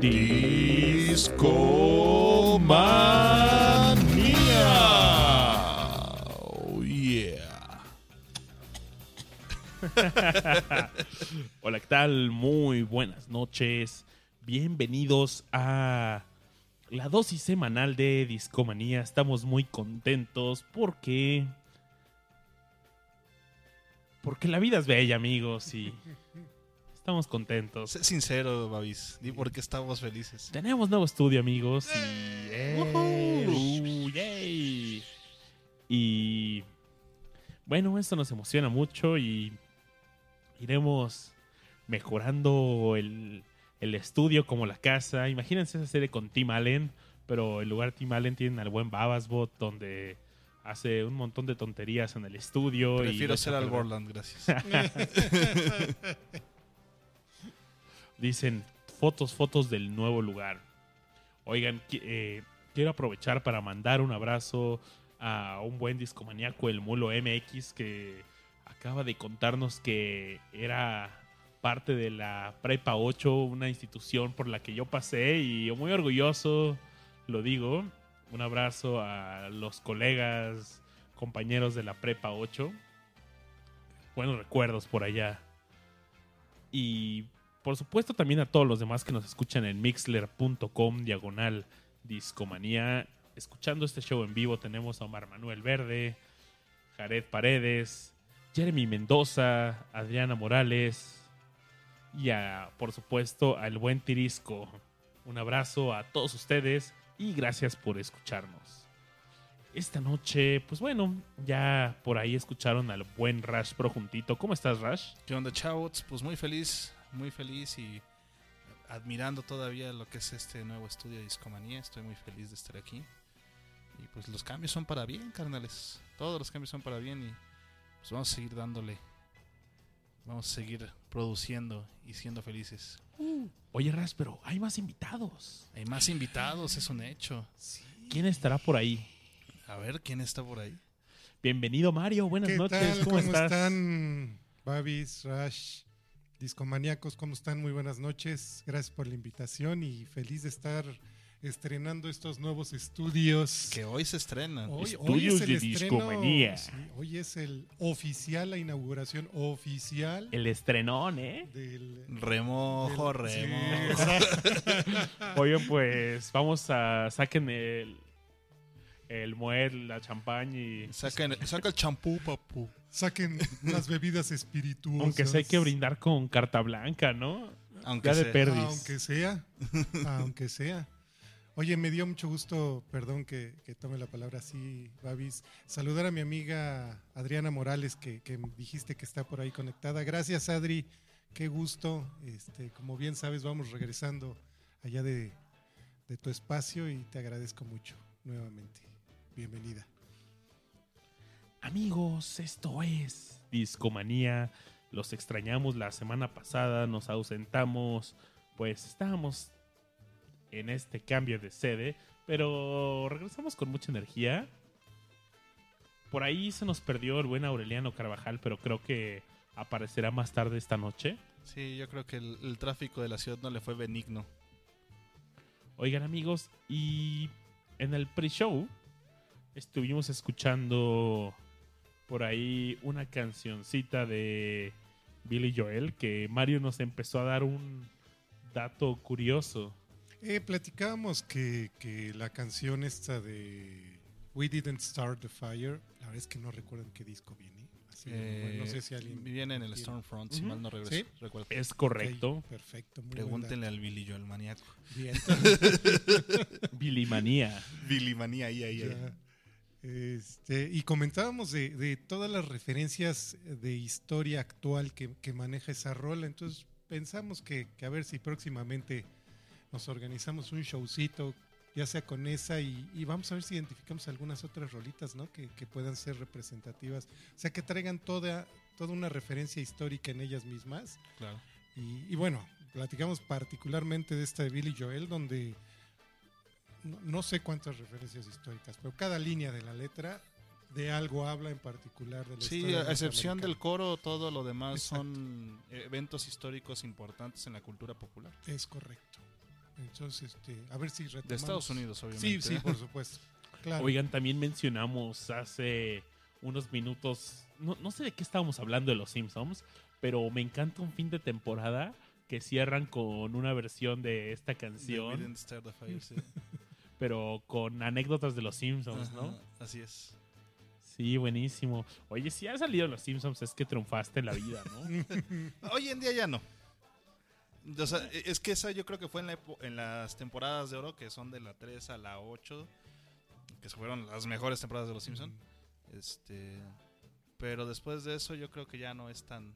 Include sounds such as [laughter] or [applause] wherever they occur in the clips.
Discomanía. Oh, yeah. Hola, ¿qué tal? Muy buenas noches. Bienvenidos a la dosis semanal de Discomanía. Estamos muy contentos porque. Porque la vida es bella, amigos, y estamos contentos. Sé sincero, Babis. Di por qué estamos felices. Tenemos nuevo estudio, amigos, y. ¡Eh! ¡Uh! ¡Yay! Y. Bueno, esto nos emociona mucho y iremos mejorando el, el estudio como la casa. Imagínense esa serie con Tim Allen, pero en lugar de Tim Allen tienen al buen Babasbot, donde hace un montón de tonterías en el estudio. y Prefiero ser al. Borland, gracias. [laughs] [laughs] Dicen fotos, fotos del nuevo lugar. Oigan, eh, quiero aprovechar para mandar un abrazo a un buen discomaníaco, el Mulo MX, que acaba de contarnos que era parte de la Prepa 8, una institución por la que yo pasé y muy orgulloso lo digo. Un abrazo a los colegas, compañeros de la Prepa 8. Buenos recuerdos por allá. Y por supuesto también a todos los demás que nos escuchan en mixler.com diagonal discomanía. Escuchando este show en vivo tenemos a Omar Manuel Verde, Jared Paredes, Jeremy Mendoza, Adriana Morales y a, por supuesto al buen Tirisco. Un abrazo a todos ustedes y gracias por escucharnos. Esta noche, pues bueno, ya por ahí escucharon al buen Rash Pro juntito. ¿Cómo estás, Rash? ¿Qué onda, chavos? Pues muy feliz, muy feliz y admirando todavía lo que es este nuevo estudio de Discomanía. Estoy muy feliz de estar aquí. Y pues los cambios son para bien, carnales. Todos los cambios son para bien y pues vamos a seguir dándole. Vamos a seguir produciendo y siendo felices. Oye, Ras, pero hay más invitados. Hay más invitados, es un hecho. ¿Quién estará por ahí? A ver, ¿quién está por ahí? Bienvenido, Mario. Buenas ¿Qué noches. tal? ¿Cómo, estás? están? Babis, Rash, discomaníacos, ¿cómo están? Muy buenas noches. Gracias por la invitación y feliz de estar estrenando estos nuevos estudios. Que hoy se estrena. Hoy, Estudios es el de estreno, Discomanía. sí, hoy es el oficial, la inauguración oficial El estrenón, ¿eh? del... Remojo, del- sí, remojo. [laughs] Oye, pues vamos a. Saquen el. El la champaña y. Saca, saca el champú, papu. Saquen unas bebidas espirituosas. Aunque sea hay que brindar con carta blanca, ¿no? Aunque Ya de sea. perdis. Aunque sea, aunque sea. Oye, me dio mucho gusto, perdón que, que tome la palabra así, Babis, saludar a mi amiga Adriana Morales, que, que dijiste que está por ahí conectada. Gracias, Adri, qué gusto. Este, como bien sabes, vamos regresando allá de, de tu espacio y te agradezco mucho nuevamente. Bienvenida. Amigos, esto es Discomanía. Los extrañamos la semana pasada, nos ausentamos, pues estábamos en este cambio de sede, pero regresamos con mucha energía. Por ahí se nos perdió el buen Aureliano Carvajal, pero creo que aparecerá más tarde esta noche. Sí, yo creo que el, el tráfico de la ciudad no le fue benigno. Oigan amigos, y en el pre-show estuvimos escuchando por ahí una cancioncita de Billy Joel que Mario nos empezó a dar un dato curioso. Eh, platicábamos que, que la canción esta de We Didn't Start the Fire, la verdad es que no recuerdo en qué disco viene. Así, Eh, bueno, no sé si alguien. Viene en el tiene. Stormfront, si mal no regreso. ¿Sí? recuerdo. Es correcto. Perfecto, muy Pregúntenle al Billy yo, el maníaco. Bien. [laughs] Billy Manía. Billy manía ahí, ahí, ahí. Este, y comentábamos de, de todas las referencias de historia actual que, que maneja esa rola. Entonces pensamos que, que a ver si próximamente nos organizamos un showcito, ya sea con esa, y, y vamos a ver si identificamos algunas otras rolitas, ¿no? Que, que puedan ser representativas. O sea, que traigan toda, toda una referencia histórica en ellas mismas. Claro. Y, y bueno, platicamos particularmente de esta de Billy Joel, donde no, no sé cuántas referencias históricas, pero cada línea de la letra de algo habla en particular de la Sí, historia a excepción del coro, todo lo demás Exacto. son eventos históricos importantes en la cultura popular. Es correcto. Entonces, este, a ver si retomamos. De Estados Unidos, obviamente. Sí, sí, por supuesto. Claro. Oigan, también mencionamos hace unos minutos, no, no sé de qué estábamos hablando de los Simpsons, pero me encanta un fin de temporada que cierran con una versión de esta canción, Didn't Start the Fire, sí. [laughs] pero con anécdotas de los Simpsons, ¿no? Ajá, Así es. Sí, buenísimo. Oye, si ha salido los Simpsons es que triunfaste en la vida, ¿no? [laughs] Hoy en día ya no. O sea, e- es que esa yo creo que fue en, la epo- en las temporadas de oro, que son de la 3 a la 8, que fueron las mejores temporadas de Los Simpsons. Este, pero después de eso yo creo que ya no es tan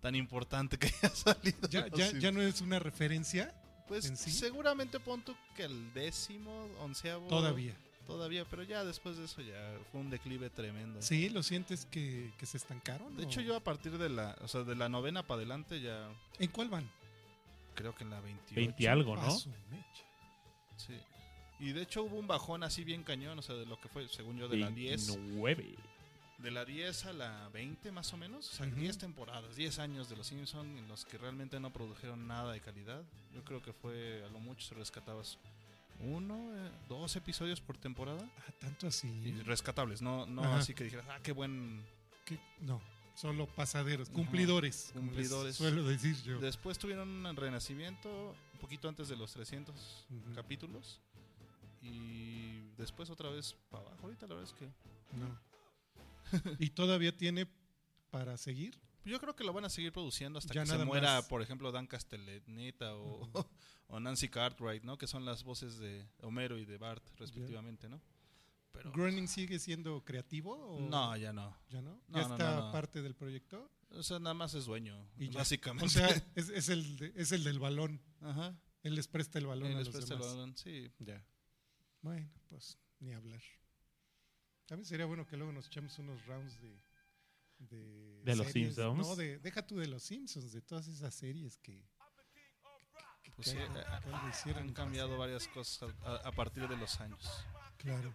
tan importante que [laughs] haya salido. ya, Los ya, ya no es una referencia Pues sí. seguramente pon tú que el décimo, onceavo. todavía. Todavía, pero ya después de eso ya fue un declive tremendo. Sí, ¿lo sientes que, que se estancaron? De o- hecho yo a partir de la, o sea, de la novena para adelante ya ¿En cuál van? creo que en la 28. 20 algo, ¿no? Sí. Y de hecho hubo un bajón así bien cañón, o sea, de lo que fue, según yo, de la 10. 29. De la 10 a la 20 más o menos. O sea, Ujú. 10 temporadas, 10 años de Los Simpsons en los que realmente no produjeron nada de calidad. Yo creo que fue, a lo mucho se rescatabas uno, eh, dos episodios por temporada. Ah, tanto así. Y rescatables, no, no Ajá. así que dijeras, ah, qué buen... no, solo pasaderos, cumplidores. cumplidores. Suelo decir yo. Después tuvieron un renacimiento un poquito antes de los 300 Ujú. capítulos. Y después otra vez para abajo. Ahorita la verdad es que... No. [laughs] ¿Y todavía tiene para seguir? Yo creo que lo van a seguir produciendo hasta Ya que se muera, más. por ejemplo, Dan Castellaneta o, [laughs] o Nancy Cartwright, ¿no? Que son las voces de Homero y de Bart, respectivamente, ¿no? Pero ¿Groening sigue siendo creativo? O no, ya no. ¿Ya no? No, ¿Ya no, está no, parte del proyecto? O sea, nada más es dueño, Y básicamente. O sea, [laughs] es, es el de- es el del balón. Ajá. Él les presta el balón Y a les los presta el balón, sí. Ya. Bueno, pues ni hablar. También sería bueno que luego nos echemos unos rounds de. De, ¿De los series. Simpsons? No, de, deja tú de los Simpsons, de todas esas series que. que- Pues que eh, que hicieron. Han cambiado varias cosas a, a partir de los años. Claro.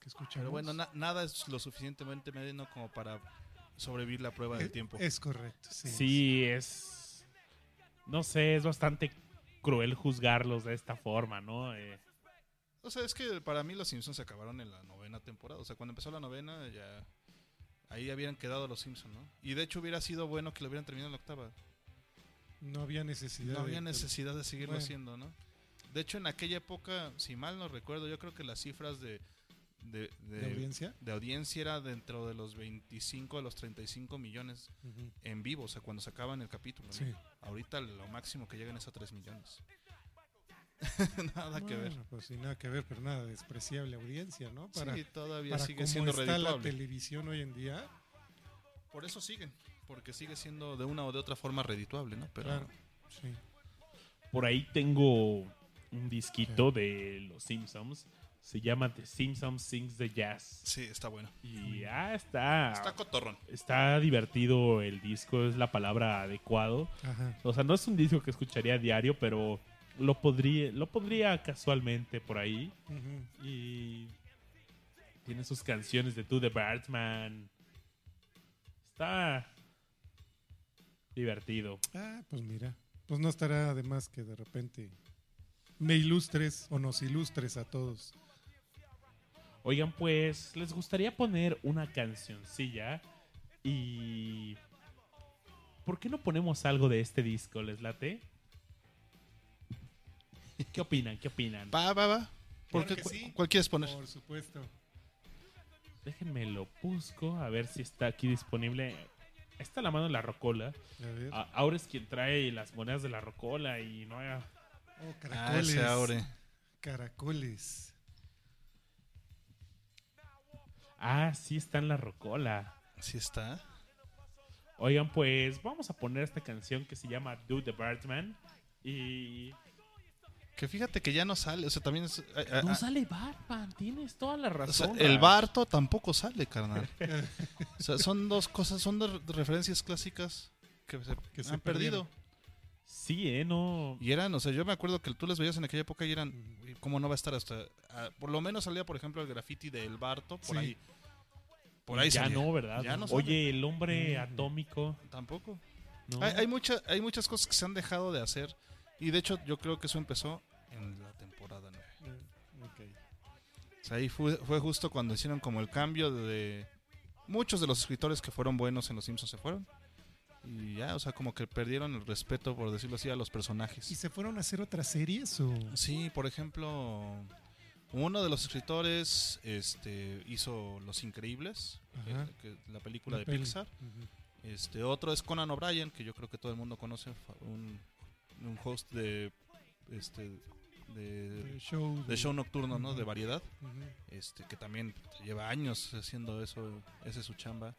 Que escuchamos. Pero bueno, na- nada es lo suficientemente mediano como para sobrevivir la prueba del Eh, tiempo. Es correcto, sí. Sí, es. No sé, es bastante cruel juzgarlos de esta forma, ¿no? Eh, O sea, es que para mí los Simpsons se acabaron en la novena temporada. O sea, cuando empezó la novena ya... Ahí habían quedado los Simpsons, ¿no? Y de hecho hubiera sido bueno que lo hubieran terminado en la octava. No había necesidad. No había de- necesidad de seguirlo Bueno. haciendo, ¿no? De hecho, en aquella época, si mal no recuerdo, yo creo que las cifras de... De, de- de audiencia. de audiencia era dentro de los 25 a los 35 millones Ujú. en vivo, o sea, cuando sacaban el capítulo. ¿no? Sí. Ahorita lo máximo que llegan es a 3 millones. [laughs] nada que ver. Bueno, Pues sí, nada que ver, pero nada despreciable audiencia, ¿no? Para, sí, todavía para sigue cómo siendo está la redituable. televisión hoy en día. Por eso siguen, porque sigue siendo de una o de otra forma redituable, ¿no? Pero Claro. Sí. por ahí tengo un disquito de los Simpsons. Se llama The Simpsons Sings the Jazz. sí, está bueno. Y ah, está. Está cotorrón. Está divertido el disco, es la palabra adecuado. Ajá. O sea, no es un disco que escucharía a diario, pero lo podría, lo pondría casualmente por ahí. Y tiene sus canciones de To the Birdman. Está divertido. Ah, pues mira. Pues no estará de más que de repente me ilustres o nos ilustres a todos. Oigan, pues, ¿les gustaría poner una cancioncilla? Y... ¿Por qué no ponemos algo de este disco? ¿Les late? ¿Qué opinan? ¿Qué opinan? Va, va, va. ¿Por Claro qué sí. ¿Cuál quieres poner? Por supuesto. Déjenme lo busco, a ver si está aquí disponible. Está la mano de la rocola. A ver. A- Ahora es quien trae las monedas de la rocola y no hay... Oh, Ah, caracoles. Aure. Caracoles. Ah, sí está en la rocola. Sí está. Oigan, pues vamos a poner esta canción que se llama Do the Birdman. Y... Que fíjate que ya no sale, o sea, también es... ah, ah, No ah, sale Batman, tienes toda la o sea, razón. el. Barto tampoco sale, carnal. o sea, son dos cosas, son dos referencias clásicas que se, Que se han perdido. Sí, eh, no... Y eran, o sea, yo me acuerdo que tú les veías en aquella época y eran. "Uy, ¿cómo no va a estar hasta...? ah, por lo menos salía, por ejemplo, el graffiti del Barto, por Sí. ahí. Por ahí ya salía. no, ¿verdad? Ya no sale. Oye, el hombre Ujú. atómico. Tampoco. ¿no? Hay, hay, mucha- hay muchas cosas que se han dejado de hacer. Y de hecho, yo creo que eso empezó en la temporada 9. Eh, ok. O sea, ahí fue, fue justo cuando hicieron como el cambio de... Muchos de los escritores que fueron buenos en Los Simpsons se fueron. Y ya, o sea, como que perdieron el respeto, por decirlo así, a los ¿Y personajes. se fueron a hacer otras series o...? Sí, por ejemplo, uno de los escritores este, hizo Los Increíbles, que- que- la película de peli. Pixar. Este, otro es Conan O'Brien, que yo creo que todo el mundo conoce, un, un host de este de, De show. de show nocturno, ¿no? De variedad, este que también lleva años haciendo eso, ese es su chamba.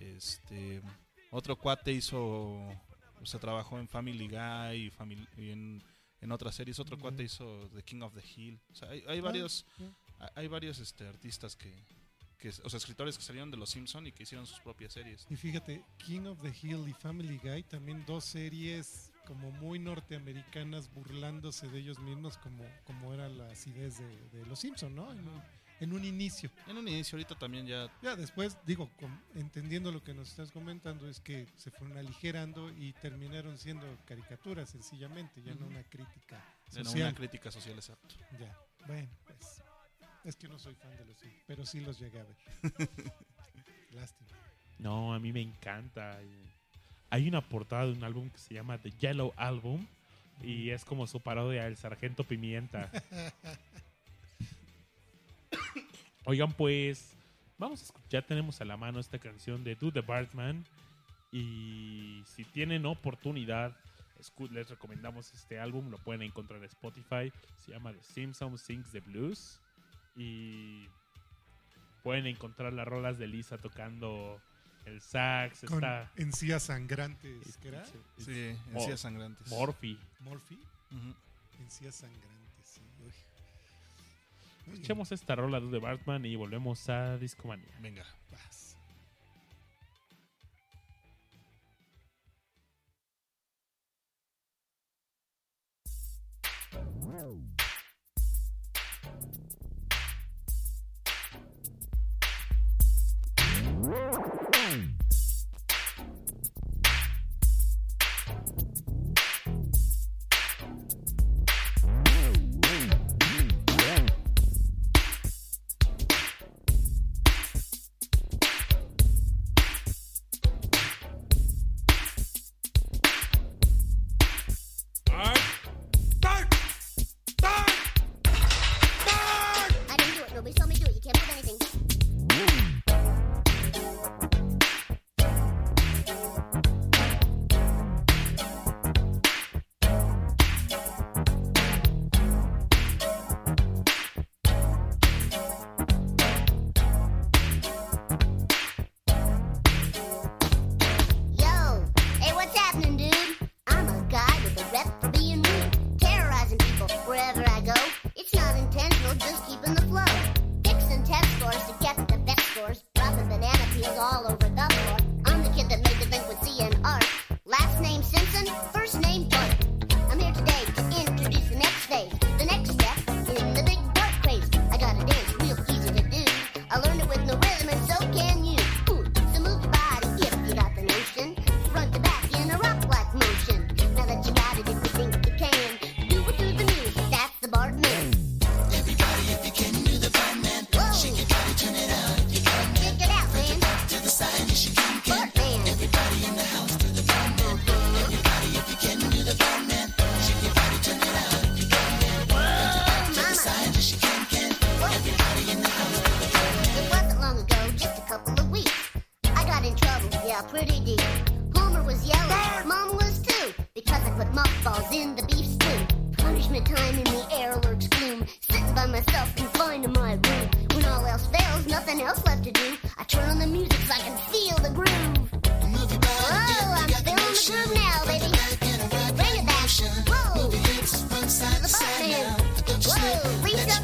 Este, otro cuate hizo, o sea, trabajó en Family Guy y, en, en otras series. Otro cuate hizo The King of the Hill. O sea, hay, hay Ah, varios, hay varios este, artistas que, que, o sea, escritores que salieron de Los Simpson y que hicieron sus propias series. Y fíjate, King of the Hill y Family Guy, también dos series como muy norteamericanas burlándose de ellos mismos como, como era la acidez de, de Los Simpson, ¿no? En un, en un inicio. En un inicio, ahorita también ya Ya después, digo, com- entendiendo lo que nos estás comentando, es que se fueron aligerando y terminaron siendo caricaturas sencillamente, ya no Ujú. una crítica social. una crítica social, exacto. Ya, bueno, pues es que no soy fan de los Simpsons, pero sí los llegué a ver. [laughs] Lástima. No, a mí me encanta. Hay una portada de un álbum que se llama The Yellow Album y es como su parodia El Sargento Pimienta. [laughs] Oigan, pues vamos a escuchar, ya tenemos a la mano esta canción de Do the Bartman y si tienen oportunidad les recomendamos este álbum, lo pueden encontrar en Spotify, se llama The Simpsons Sings the Blues y pueden encontrar las rolas de Lisa tocando el sax, Con está encías sangrantes, ¿qué era? Sí, Mor- encías sangrantes. Morphy. Morphy, Ujú. encías sangrantes, sí. uy. Escuchemos esta rola de Bartman y volvemos a Discomania. Venga. vas. In the air lurks gloom. Sitting by myself, confined in my room. When all else fails, nothing else left to do. I turn on the music so I can feel the groove. Whoa, I'm feeling the groove now, baby. Bring it back. Whoa, to the Batman. Whoa, Lisa.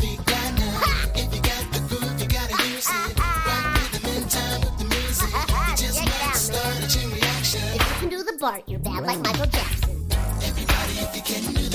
Ha! Check it out, man. If you can do the Bart, you're bad like Michael Jackson. Everybody, if you can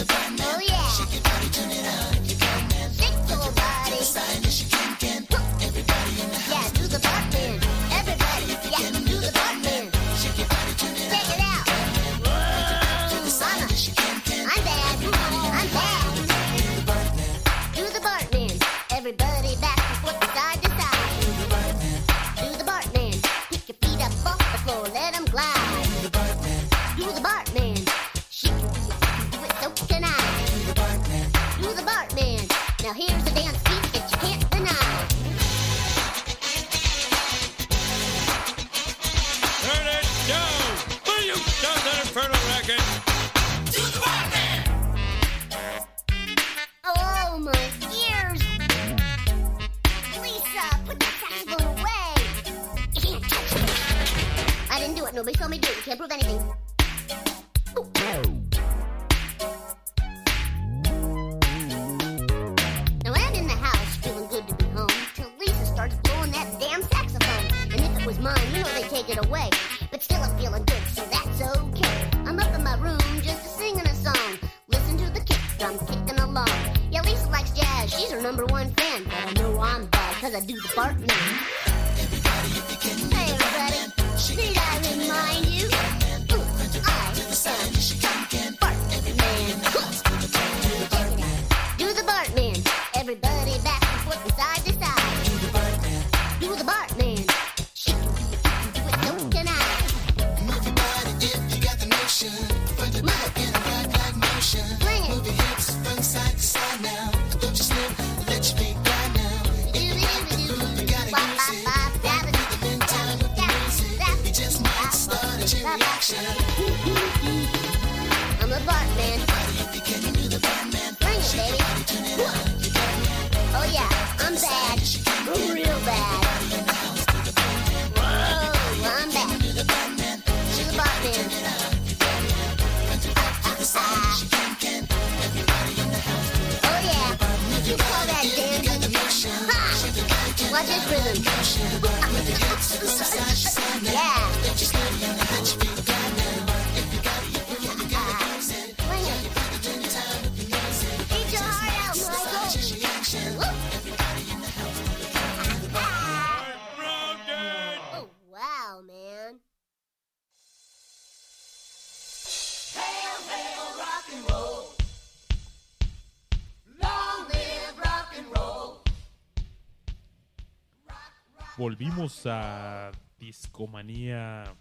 Volvimos a Discomanía.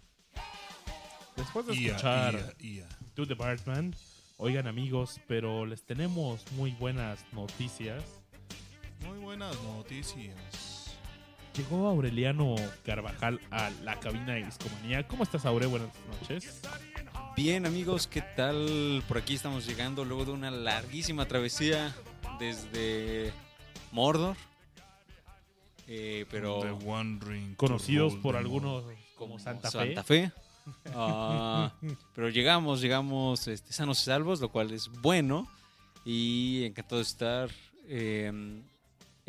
Después de escuchar. To the Bartman. Oigan amigos, pero les tenemos muy buenas noticias. Muy buenas noticias. Llegó Aureliano Carvajal a la cabina de Discomanía. ¿Cómo estás, Aure? Buenas noches. Bien amigos, ¿qué tal? Por aquí estamos llegando luego de una larguísima travesía desde Mordor. Eh, pero The Wandering Conocidos por algunos como Santa, Fe. Santa Fe. Ah, [laughs] pero llegamos, llegamos este, sanos y salvos, lo cual es bueno. Y encantado de estar eh, en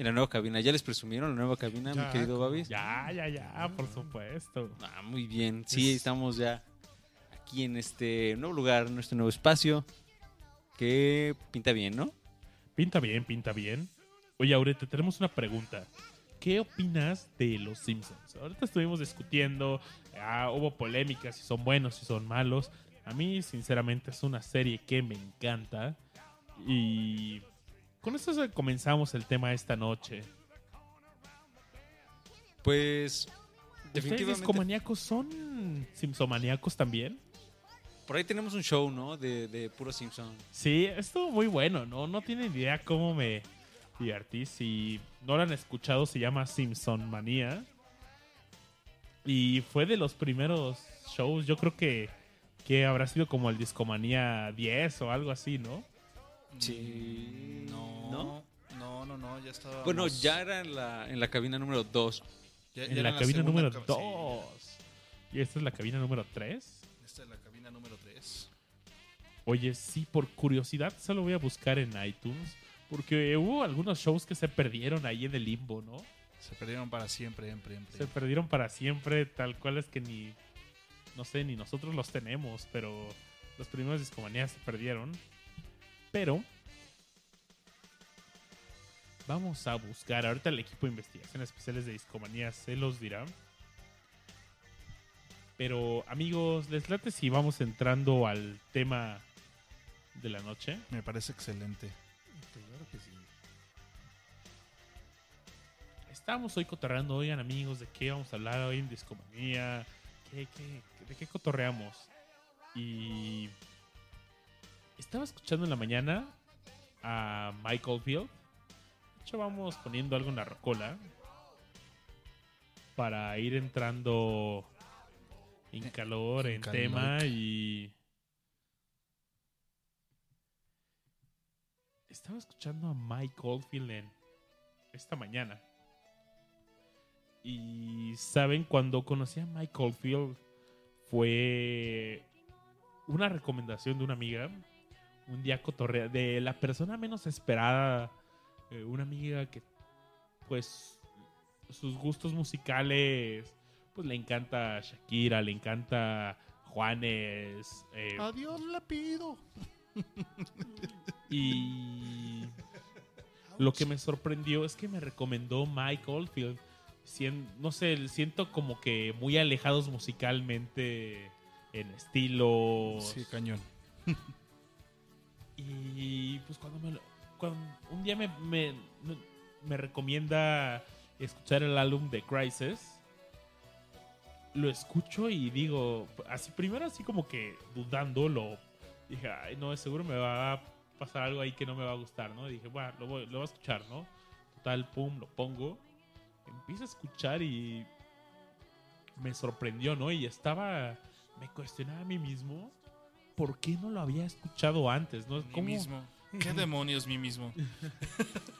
la nueva cabina. ¿Ya les presumieron la nueva cabina, Ya, mi querido. Babis? Ya, ya, ya, por supuesto. Ah, muy bien. Sí, Es- estamos ya aquí en este nuevo lugar, en este nuevo espacio. Que pinta bien, ¿no? Pinta bien, pinta bien. Oye, Aure, te tenemos una pregunta. ¿Qué opinas de los Simpsons? Ahorita estuvimos discutiendo, ah, hubo polémicas si son buenos, si son malos. A mí, sinceramente, es una serie que me encanta. Y con esto comenzamos el tema esta noche. Pues ¿Ustedes definitivamente discomaníacos son simpsomaníacos también? por ahí tenemos un show, ¿no? De, de puro Simpson. Sí, estuvo muy bueno, ¿no? No tienen idea cómo me divertí. Si no lo han escuchado, se llama Simpson Manía. Y fue de los primeros shows, yo creo que, que habrá sido como el Discomanía 10 o algo así, ¿no? Sí. No, ¿No? no, no, no, ya estaba. Bueno, ya era en la, en la cabina número 2. en la cabina número 2. Y esta es la cabina número 3. Esta es la cabina número 3. Oye, sí, por curiosidad, solo voy a buscar en iTunes. Porque hubo algunos shows que se perdieron ahí en el limbo, ¿no? Se perdieron para siempre, siempre, siempre. Se perdieron para siempre, tal cual es que ni, no sé, ni nosotros los tenemos, pero los primeros discomanías se perdieron. Pero vamos a buscar, ahorita el equipo de investigación especiales de discomanía se los dirá. Pero amigos, les late si vamos entrando al tema de la noche. Me parece excelente. Estamos hoy cotorreando, oigan amigos, ¿de qué vamos a hablar hoy en Discomanía? ¿Qué, qué, ¿De qué cotorreamos? Y estaba escuchando en la mañana a Michael Field De hecho, vamos poniendo algo en la rocola para ir entrando en calor, en en calor. tema y... Estaba escuchando a Mike Oldfield en esta mañana. Y saben, cuando conocí a Mike Oldfield fue una recomendación de una amiga. Un día cotorrea de la persona menos esperada. eh, una amiga que, pues, sus gustos musicales, pues le encanta Shakira, le encanta Juanes. eh, Adiós le pido. y lo que me sorprendió es que me recomendó Mike Oldfield. No sé, siento como que muy alejados musicalmente en estilos. Sí, cañón. Y pues cuando me lo- cuando un día me, me, me recomienda escuchar el álbum de Crisis, lo escucho y digo, así primero así como que dudándolo, dije, ay no, seguro me va a pasar algo ahí que no me va a gustar, ¿no? dije, bueno, lo voy, lo voy a escuchar, ¿no? Total, pum, lo pongo, empiezo a escuchar y me sorprendió, ¿no? Y estaba, me cuestionaba a mí mismo, ¿por qué no lo había escuchado antes, no? Mí ¿Cómo? mismo. ¿Qué [laughs] demonios mí mismo?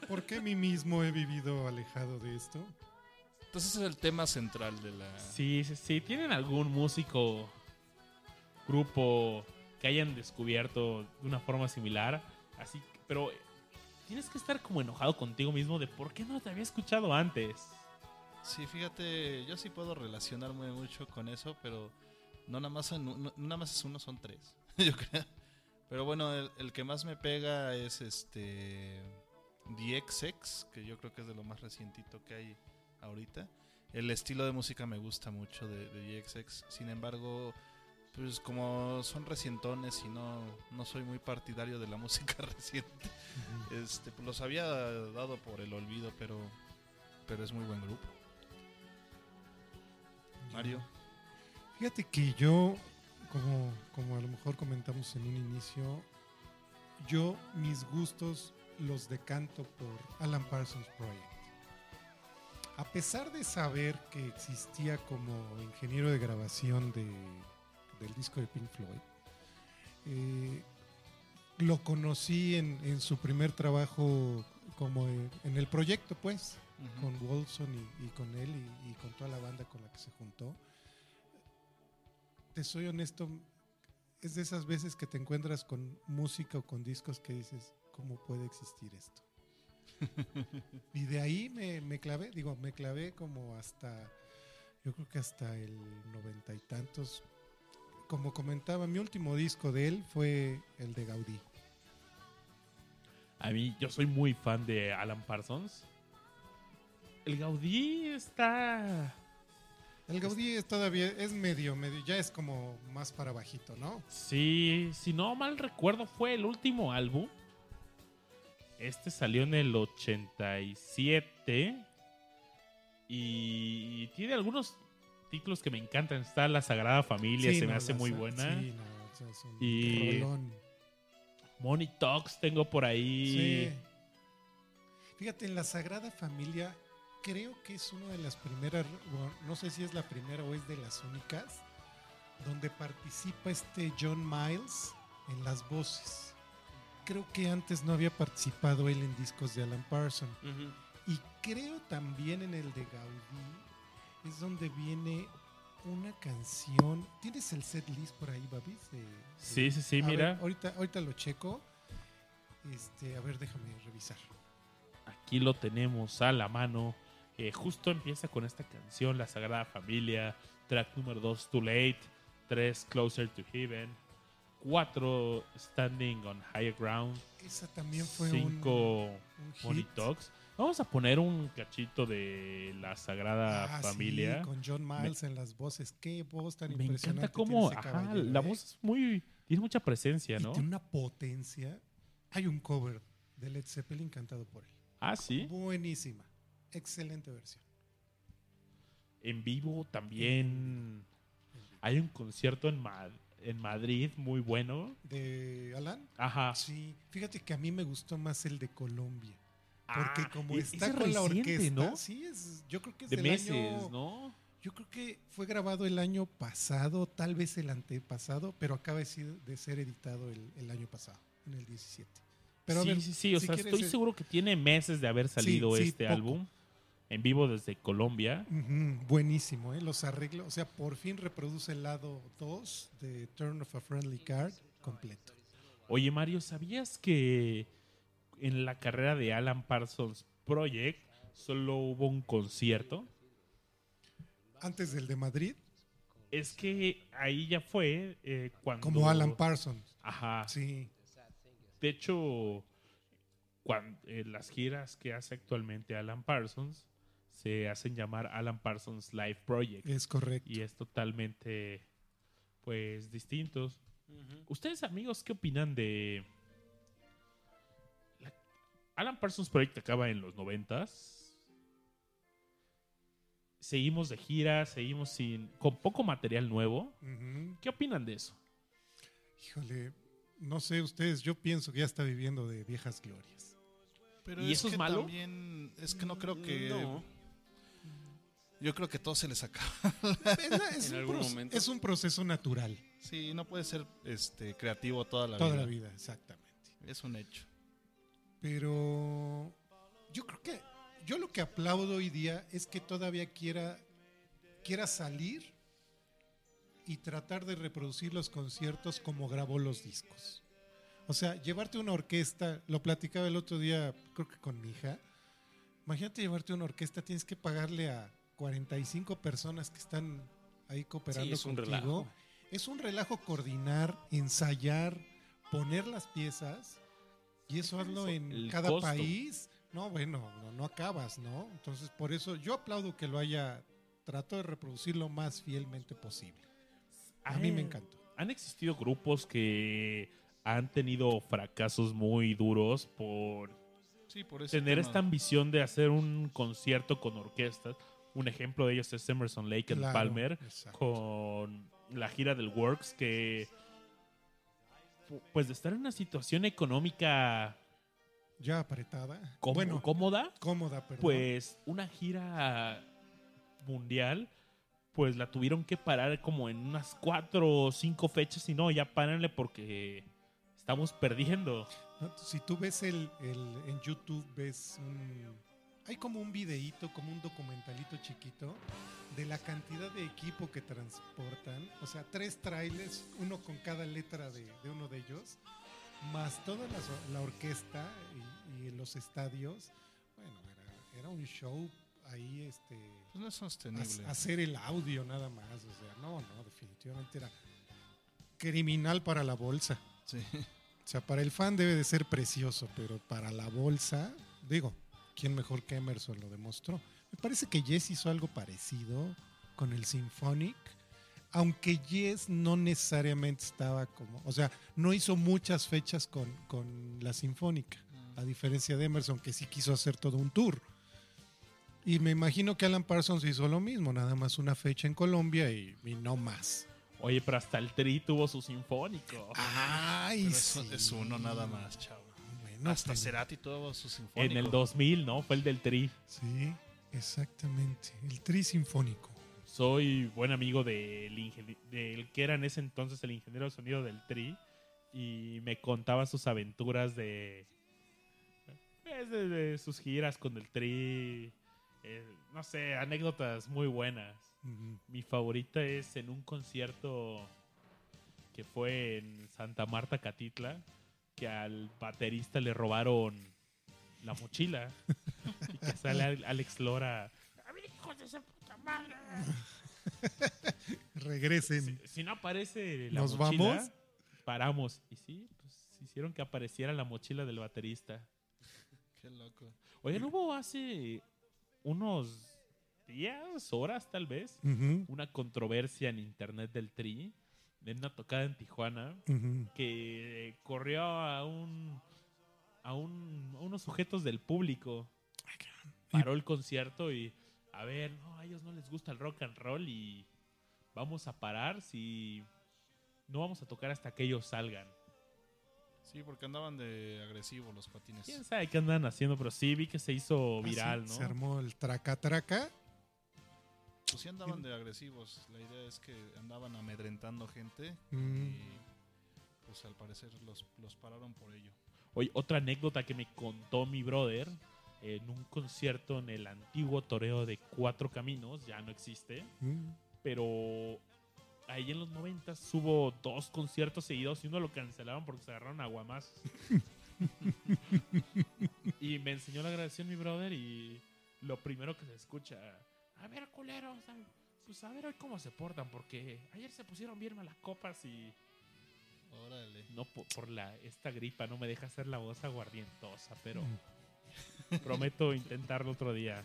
¿Por qué mí mismo he vivido alejado de esto? Entonces ese es el tema central de la... Sí, sí, sí. ¿Tienen algún músico, grupo que hayan descubierto de una forma similar? Así, que- pero tienes que estar como enojado contigo mismo de por qué no te había escuchado antes. Sí, fíjate, yo sí puedo relacionarme mucho con eso, pero no nada más, nada más es uno, son tres, [laughs] yo creo. Pero bueno, el, el que más me pega es este DXX, que yo creo que es de lo más recientito que hay ahorita. El estilo de música me gusta mucho de, de DXX, sin embargo, pues como son recientones y no, no soy muy partidario de la [laughs] música reciente, este, pues los había dado por el olvido, pero, pero es muy buen grupo. Mario. Fíjate que yo, como, como a lo mejor comentamos en un inicio, yo mis gustos los decanto por Alan Parsons Project. A pesar de saber que existía como ingeniero de grabación de, del disco de Pink Floyd, eh, lo conocí en, en su primer trabajo como en, en el proyecto, pues, con Wolfson y, y con él y, y con toda la banda con la que se juntó. Te soy honesto, es de esas veces que te encuentras con música o con discos que dices, ¿cómo puede existir esto? [laughs] y de ahí me, me clavé, digo, me clavé como hasta, yo creo que hasta el noventa y tantos. Como comentaba, mi último disco de él fue el de Gaudí. A mí, yo soy muy fan de Alan Parsons. El Gaudí está. El Gaudí es todavía es medio, medio, ya es como más para bajito, ¿no? Sí, si no mal recuerdo, fue el último álbum. Este salió en el 87. Y tiene algunos títulos que me encantan. Está La Sagrada Familia, Sí, se me hace muy buena. Sí, no, o sea, es un Y- rolón. Money Talks tengo por ahí. Sí. Fíjate, en la Sagrada Familia creo que es una de las primeras, bueno, no sé si es la primera o es de las únicas, donde participa este John Miles en las voces. Creo que antes no había participado él en discos de Alan Parsons. Y creo también en el de Gaudí es donde viene una canción. ¿Tienes el set list por ahí, Babis? De- de- Sí, sí, sí, mira. ver, ahorita, ahorita lo checo. Este, a ver, déjame revisar. Aquí lo tenemos a la mano. Eh, justo empieza con esta canción, La Sagrada Familia. Track número 2, Too Late. 3, Closer to Heaven. 4, Standing on Higher Ground. Esa también fue 5, un, un. Money Talks. Vamos a poner un cachito de La Sagrada Ah, sí, Familia. con John Miles en las voces. Qué voz tan Me impresionante. encanta cómo tiene ese ajá, caballero, la ¿eh? voz es muy. Tiene mucha presencia, Y ¿no? tiene una potencia. Hay un cover de Led Zeppelin cantado por él. Ah, sí. Buenísima. Excelente versión. En vivo también. Hay un concierto en Madrid muy bueno. ¿De Alan? Ajá. Sí. Fíjate que a mí me gustó más el de Colombia. Porque Ah, como está con la reciente, orquesta, ¿no? sí es, yo creo que es De del meses, año, ¿no? Yo creo que fue grabado el año pasado, tal vez el antepasado, pero acaba de ser, editado el, el año pasado, en el 17. Pero a sí, ver, sí, sí. O si sea, estoy seguro que tiene meses de haber salido sí, este poco. álbum en vivo desde Colombia. Buenísimo, ¿eh? los arreglos. O sea, por fin reproduce el lado 2 de Turn of a Friendly Card completo. Oye, Mario, ¿sabías que en la carrera de Alan Parsons Project solo hubo un concierto? Antes del de Madrid, Es que ahí ya fue eh, cuando... como Alan Parsons. Ajá. Sí, De hecho, cuan- eh, las giras que hace actualmente Alan Parsons se hacen llamar Alan Parsons Live Project. es correcto. y es totalmente pues distintos. Ustedes amigos, ¿qué opinan de Alan Parsons Project acaba en los noventas? Seguimos de gira, seguimos sin con poco material nuevo. ¿Qué opinan de eso? Híjole, no sé ustedes, yo pienso que ya está viviendo de viejas glorias. Pero ¿Y eso es malo? También, es que no creo que. No. Yo creo que todo se les acaba. Es, es [laughs] En un algún momento. es un proceso natural, Sí, no puede ser este creativo toda la toda vida. la vida, exactamente. Es un hecho. Pero yo creo que yo lo que aplaudo hoy día es que todavía quiera, quiera salir y tratar de reproducir los conciertos como grabó los discos. O sea, llevarte una orquesta, lo platicaba el otro día, creo que con mi hija. Imagínate llevarte una orquesta, tienes que pagarle a 45 personas que están ahí cooperando Sí, es un contigo. relajo. Es un relajo coordinar, ensayar, poner las piezas y eso hazlo en el cada costo. país. No, bueno, no, no acabas, ¿no? Entonces, por eso yo aplaudo que lo haya tratado de reproducir lo más fielmente posible. A mí me encantó. Han existido grupos que han tenido fracasos muy duros por Sí, por eso. tener esta ambición de hacer un concierto con orquestas. Un ejemplo de ellos es Emerson Lake en Claro, Palmer exacto. con la gira del Works que pues de estar en una situación económica Ya apretada. cómo- bueno, cómoda, cómoda, perdón. pues una gira mundial pues la tuvieron que parar como en unas cuatro o cinco fechas y no, ya párenle porque estamos perdiendo. ¿no? Si tú ves el, el- en YouTube, ves un... Hay como un videíto, como un documentalito chiquito de la cantidad de equipo que transportan. O sea, tres trailers, uno con cada letra de, de uno de ellos, más toda la, la orquesta y, y los estadios. Bueno, era, era un show ahí, este... Pues no es sostenible. hacer el audio nada más. O sea, no, no, definitivamente era criminal para la bolsa. Sí. O sea, para el fan debe de ser precioso, pero para la bolsa, digo, ¿quién mejor que Emerson lo demostró? Me parece que Yes hizo algo parecido con el Symphonic, aunque Yes no necesariamente estaba como, o sea, no hizo muchas fechas con, con la Sinfónica, a diferencia de Emerson, que sí quiso hacer todo un tour. Y me imagino que Alan Parsons hizo lo mismo, nada más una fecha en Colombia y, y no más. Oye, pero hasta el Tri tuvo su sinfónico. Ay, Pero sí. eso es uno nada más, chavo. Hasta Cerati tuvo su sinfónico. en el 2000, ¿no? Fue el del Tri. Sí, exactamente. El tri sinfónico. Soy buen amigo del, del que era en ese entonces el ingeniero de sonido del Tri y me contaba sus aventuras de, pues, de, de sus giras con el Tri. eh, no sé, anécdotas muy buenas. Mi favorita es en un concierto que fue en Santa Marta, Catitla, que al baterista le robaron la mochila y que sale Al- Alex Lora. "A ver, hijos de esa puta madre". [laughs] Regresen. Si, si no aparece la ¿Nos mochila, vamos? paramos. Y sí, pues hicieron que apareciera la mochila del baterista. Qué loco. Oye, ¿no hubo hace unos días, horas tal vez, una controversia en internet del Tri, en una tocada en Tijuana, que corrió a un a, un, a unos sujetos del público. Paró el concierto y, a ver, no, a ellos no les gusta el rock and roll y vamos a parar si no vamos a tocar hasta que ellos salgan. Sí, porque andaban de agresivos los patines. ¿Quién sabe qué andan haciendo? Pero sí vi que se hizo Ah, viral, sí, ¿no? Se armó el traca-traca. Pues sí andaban de agresivos. La idea es que andaban amedrentando gente Mm, y pues al parecer los, los pararon por ello. Oye, otra anécdota que me contó mi brother en un concierto en el antiguo toreo de Cuatro Caminos, ya no existe, mm. pero ahí en los 90 hubo dos conciertos seguidos y uno lo cancelaron porque se agarraron aguamás. [laughs] y me enseñó la grabación mi brother y lo primero que se escucha, a ver culeros, a- pues a ver hoy cómo se portan porque ayer se pusieron bien malas copas y Órale. no po- por, la esta gripa no me deja hacer la voz aguardientosa, pero Mm. prometo intentarlo otro día.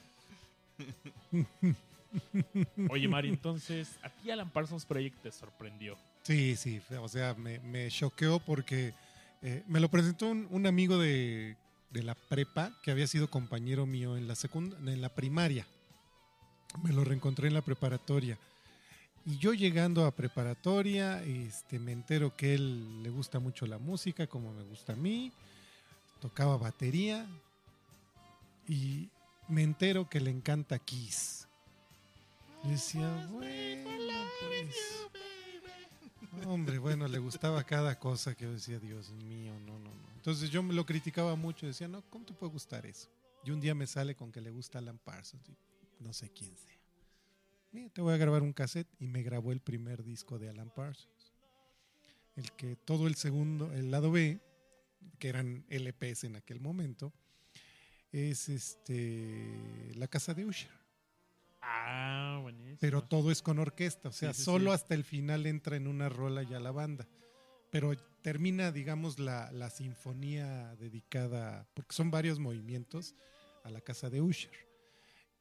Oye, Mari, entonces, a ti Alan Parsons Project te sorprendió. Sí, sí, o sea, me, me choqueó porque eh, me lo presentó un, un amigo de, de la prepa que había sido compañero mío en la secunda, en la primaria. Me lo reencontré en la preparatoria. Y yo llegando a preparatoria, este, me entero que él le gusta mucho la música, como me gusta a mí. Tocaba batería. Y me entero que le encanta Kiss. Y decía, bueno, pues. Hombre, bueno, le gustaba cada cosa que yo decía, Dios mío, no, no, no. Entonces yo me lo criticaba mucho, decía, no, ¿cómo te puede gustar eso? Y un día me sale con que le gusta Alan Parsons, y no sé quién sea. Mira, te voy a grabar un cassette y me grabó el primer disco de Alan Parsons. El que todo el segundo, el lado B, que eran LPs en aquel momento, es este La Casa de Usher. Ah, buenísimo. Pero todo es con orquesta, o sea, Sí, sí, solo sí. hasta el final entra en una rola ya la banda. Pero termina, digamos, la, la sinfonía dedicada, porque son varios movimientos, a la casa de Usher.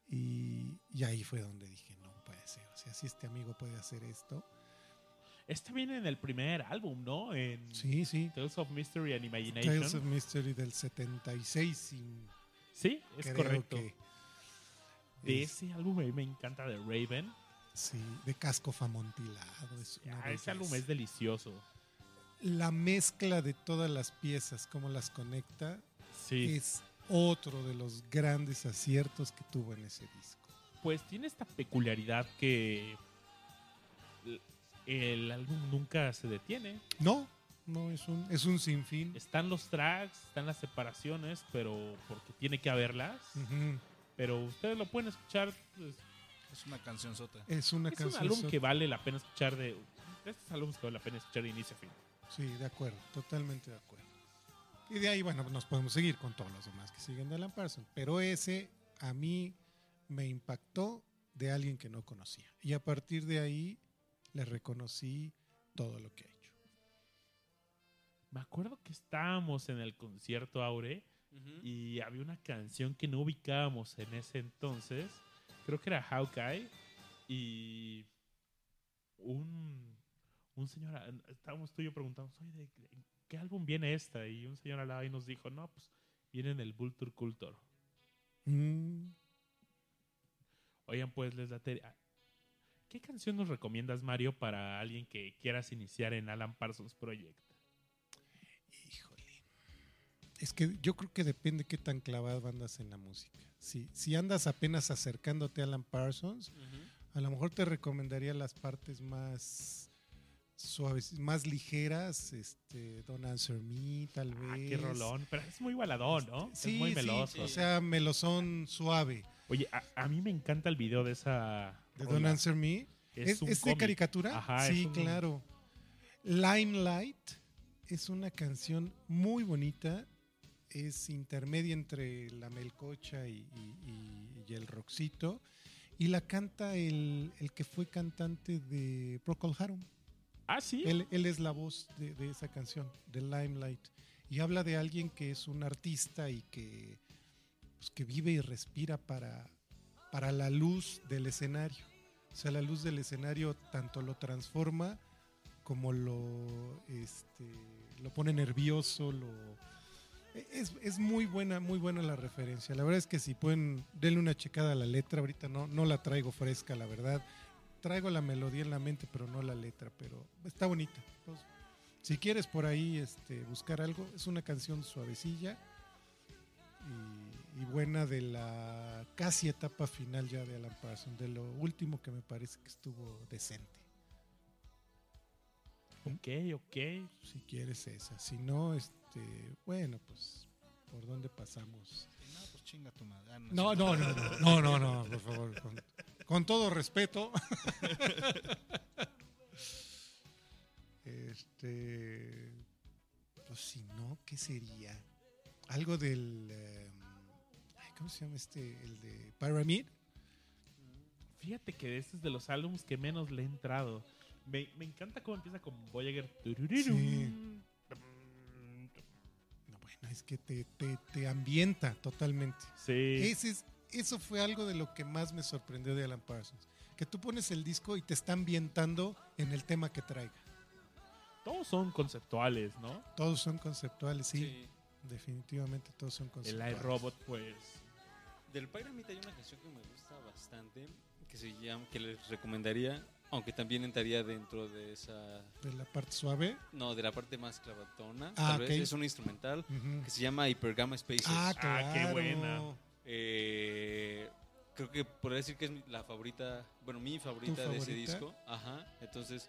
Y, y ahí fue donde dije, no puede ser, o sea, si este amigo puede hacer esto. Este viene en el primer álbum, ¿no? En Sí, sí. Tales of Mystery and Imagination. Tales of Mystery del 76, sin, Sí, es correcto. que De es- ese álbum a mí me encanta de Raven. sí, de casco famontilado. Es Ah, ese álbum es delicioso. La mezcla de todas las piezas, cómo las conecta, Sí. es otro de los grandes aciertos que tuvo en ese disco. Pues tiene esta peculiaridad que el- álbum nunca se detiene. No, no, es un, es un sinfín. Están los tracks, están las separaciones, pero porque tiene que haberlas. Pero ustedes lo pueden escuchar. pues, Es una canción sota. Es una es un álbum que vale la pena escuchar de. de estos álbumes que vale la pena escuchar de inicio a fin. Sí, de acuerdo, totalmente de acuerdo. Y de ahí, bueno, nos podemos seguir con todos los demás que siguen de Alan Parsons. Pero ese a mí me impactó de alguien que no conocía. Y a partir de ahí le reconocí todo lo que ha hecho. Me acuerdo que estábamos en el concierto Aure y había una canción que no ubicábamos en ese entonces. Creo que era Hawkeye. Y un, un señor, estábamos tú y yo preguntamos, oye, ¿de, de qué álbum viene esta? Y un señor al lado y nos dijo, no, pues viene en el Vulture Culture. Mm, Oigan, pues les da ¿Qué canción nos recomiendas, Mario, para alguien que quieras iniciar en Alan Parsons Project? híjole. Es que yo creo que depende qué tan clavado andas en la música. Si, si andas apenas acercándote a Alan Parsons, a lo mejor te recomendaría las partes más suaves, más ligeras, este, Don't Answer Me, tal vez. Ah, qué rolón. Pero es muy baladón, ¿no? Sí, es muy sí, meloso. o sea, melosón suave. Oye, a, a mí me encanta el video de esa. De rola. Don't Answer Me. Es ¿Es, un es de caricatura? Ajá, sí, es un- claro. Limelight es una canción muy bonita. Es intermedia entre la melcocha y, y- y- y el roxito. Y la canta el, el que fue cantante de Procol Harum. Ah, sí. Él, él es la voz de, de esa canción, de Limelight. Y habla de alguien que es un artista y que, pues, que vive y respira para, para la luz del escenario. O sea, la luz del escenario tanto lo transforma como lo, este, lo pone nervioso, lo... Es, es muy buena, muy buena la referencia. La verdad es que si pueden, denle una checada a la letra. Ahorita no, no la traigo fresca, la verdad traigo la melodía en la mente, pero no la letra, pero está bonita. Si quieres por ahí este, buscar algo, es una canción suavecilla y, y buena de la casi etapa final ya de Alan Parsons, de lo último que me parece que estuvo decente. Ok, ok. Si quieres esa, si no, este, bueno, pues, ¿por dónde pasamos? No, pues chinga tu madre. Ah, no, no, no, no, no, no, por favor, con, todo respeto. [laughs] Este, pues si no, ¿qué sería? Algo del, em, ¿cómo se llama este? El de Pyramid. Fíjate que este es de los álbumes que menos le he entrado. Me, me encanta cómo empieza con Voyager. Sí. No, bueno, es que te, te, te ambienta totalmente. Sí. Ese es- eso fue algo de lo que más me sorprendió de Alan Parsons. Que tú pones el disco y te está ambientando en el tema que traiga. Todos son conceptuales, ¿no? Todos son conceptuales, sí. Sí. Definitivamente todos son El conceptuales. iRobot, pues. Del Pyramid hay una canción que me gusta bastante, que se llama, que les recomendaría, aunque también entraría dentro de esa, De la parte suave. no, de la parte más clavatona, Ah, tal ok. vez, es un instrumental que se llama Hypergamma Spaces. Ah, Ah, claro. qué buena. Eh, creo que podría decir que es mi- la favorita, bueno, mi favorita, de ese disco. Ajá. Entonces,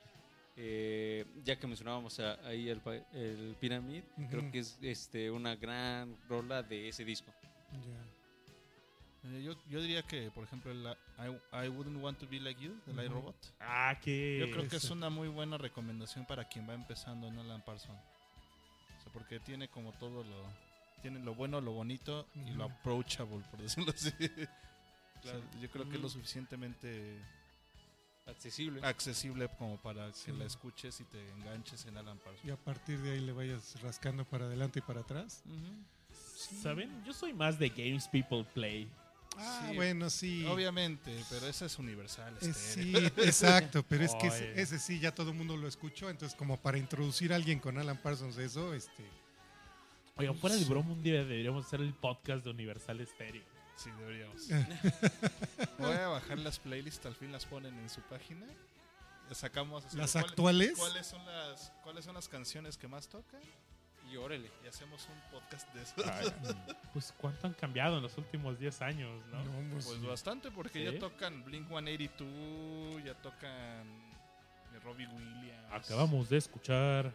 eh, ya que mencionábamos a- ahí el, pa- el Pyramid, creo que es este una gran rola de ese disco. Ya. Eh, yo, yo diría que, por ejemplo, el I, I Wouldn't Want to Be Like You, del Ujú. iRobot. Ah, que. Yo creo que es una muy buena recomendación para quien va empezando en Alan Parsons. O sea, porque tiene como todo lo... Tiene lo bueno, lo bonito y lo approachable, por decirlo así. [laughs] Claro, yo creo que es lo Ujú. suficientemente Accesible. accesible como para que Sí. la escuches y te enganches en Alan Parsons. Y a partir de ahí le vayas rascando para adelante y para atrás. ¿Saben? Yo soy más de Games People Play. Ah, Sí, bueno, sí. Obviamente, pero ese es universal. Eh, estéreo. sí, [laughs] exacto, pero es que Oye. ese, ese sí ya todo el mundo lo escuchó, entonces como para introducir a alguien con Alan Parsons eso, este, Oigan, fuera de broma, un día deberíamos hacer el podcast de Universal Stereo. Sí, deberíamos. [laughs] Voy a bajar las playlists, al fin las ponen en su página. Sacamos así, Las ¿cuál- actuales. ¿Cuáles son las cuáles son las canciones que más tocan? Y órale. Y hacemos un podcast de eso. [laughs] Pues, ¿cuánto han cambiado en los últimos 10 años, no? no, pues, Pues bastante, porque ¿Sí? ya tocan Blink 182, ya tocan Robbie Williams. Acabamos de escuchar.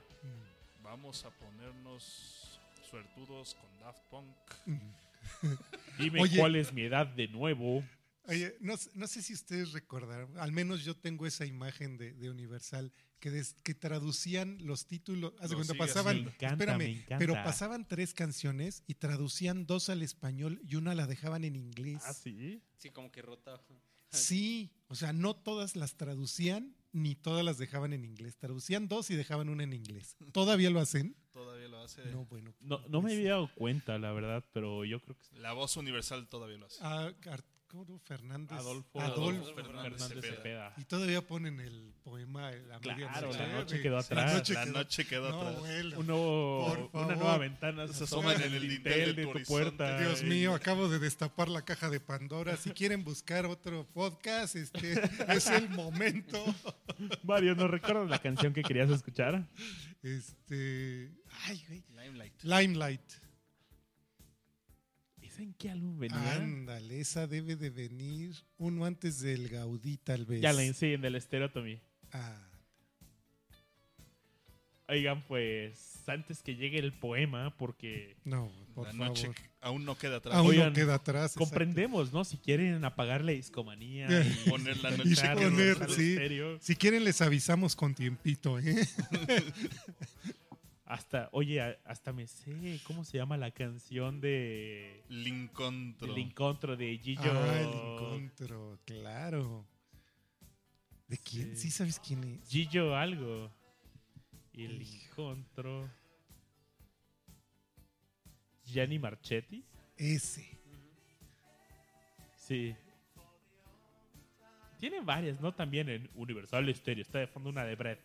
Vamos a ponernos suertudos con Daft Punk. [laughs] Dime Oye. cuál es mi edad de nuevo. Oye, no, sé- no sé si ustedes recordaron, al menos yo tengo esa imagen de, de Universal, que, des- que traducían los títulos, hace cuando pasaban. Me encanta, espérame, me encanta. pero pasaban tres canciones y traducían dos al español y una la dejaban en inglés. Ah, sí. Sí, como que rota. Sí, o sea, no todas las traducían ni todas las dejaban en inglés. Traducían dos y dejaban una en inglés. ¿Todavía lo hacen? Todavía lo hace. No, bueno. No, no me había dado cuenta, la verdad, pero yo creo que sí. La voz universal todavía lo hace. Ah, Arturo Fernández. Adolfo, Adolfo. Adolfo Fernández, Fernández Cepeda. Y todavía ponen el poema La Claro, medianoche. la noche quedó atrás. La noche La quedó, noche quedó No, atrás. bueno. Un nuevo- Por una nueva ventana Se asoma en el el dintel de tu tu puerta. Dios mío, acabo de destapar la caja de Pandora. Si quieren buscar otro podcast, este [laughs] es el momento. Mario, ¿nos recuerdas la canción que querías escuchar? Este, ay, güey. Limelight. Limelight. ¿Esa en qué álbum venía? Ándale, esa debe de venir uno antes del Gaudí, tal vez. Ya la sí, en del Stereotomy. Ah, Oigan, pues antes que llegue el poema, porque no, por La favor. aún no queda atrás. Aún Oigan, no queda atrás. comprendemos, ¿no? Si quieren apagar la discomanía y [laughs] Poner la Y noche escuchar poner, sí. Si quieren, les avisamos con tiempito, ¿eh? [laughs] hasta, oye, hasta me sé cómo se llama la canción de Lincoln. el encontro de Gillo. Ah, el encuentro, claro. ¿De quién? Sí. ¿Sí sabes quién es? Gillo algo. Y el Hijo. encontro. Gianni Marchetti. Ese. Sí. Tiene varias, ¿no? También en Universal Stereo. Está de fondo una de Brett.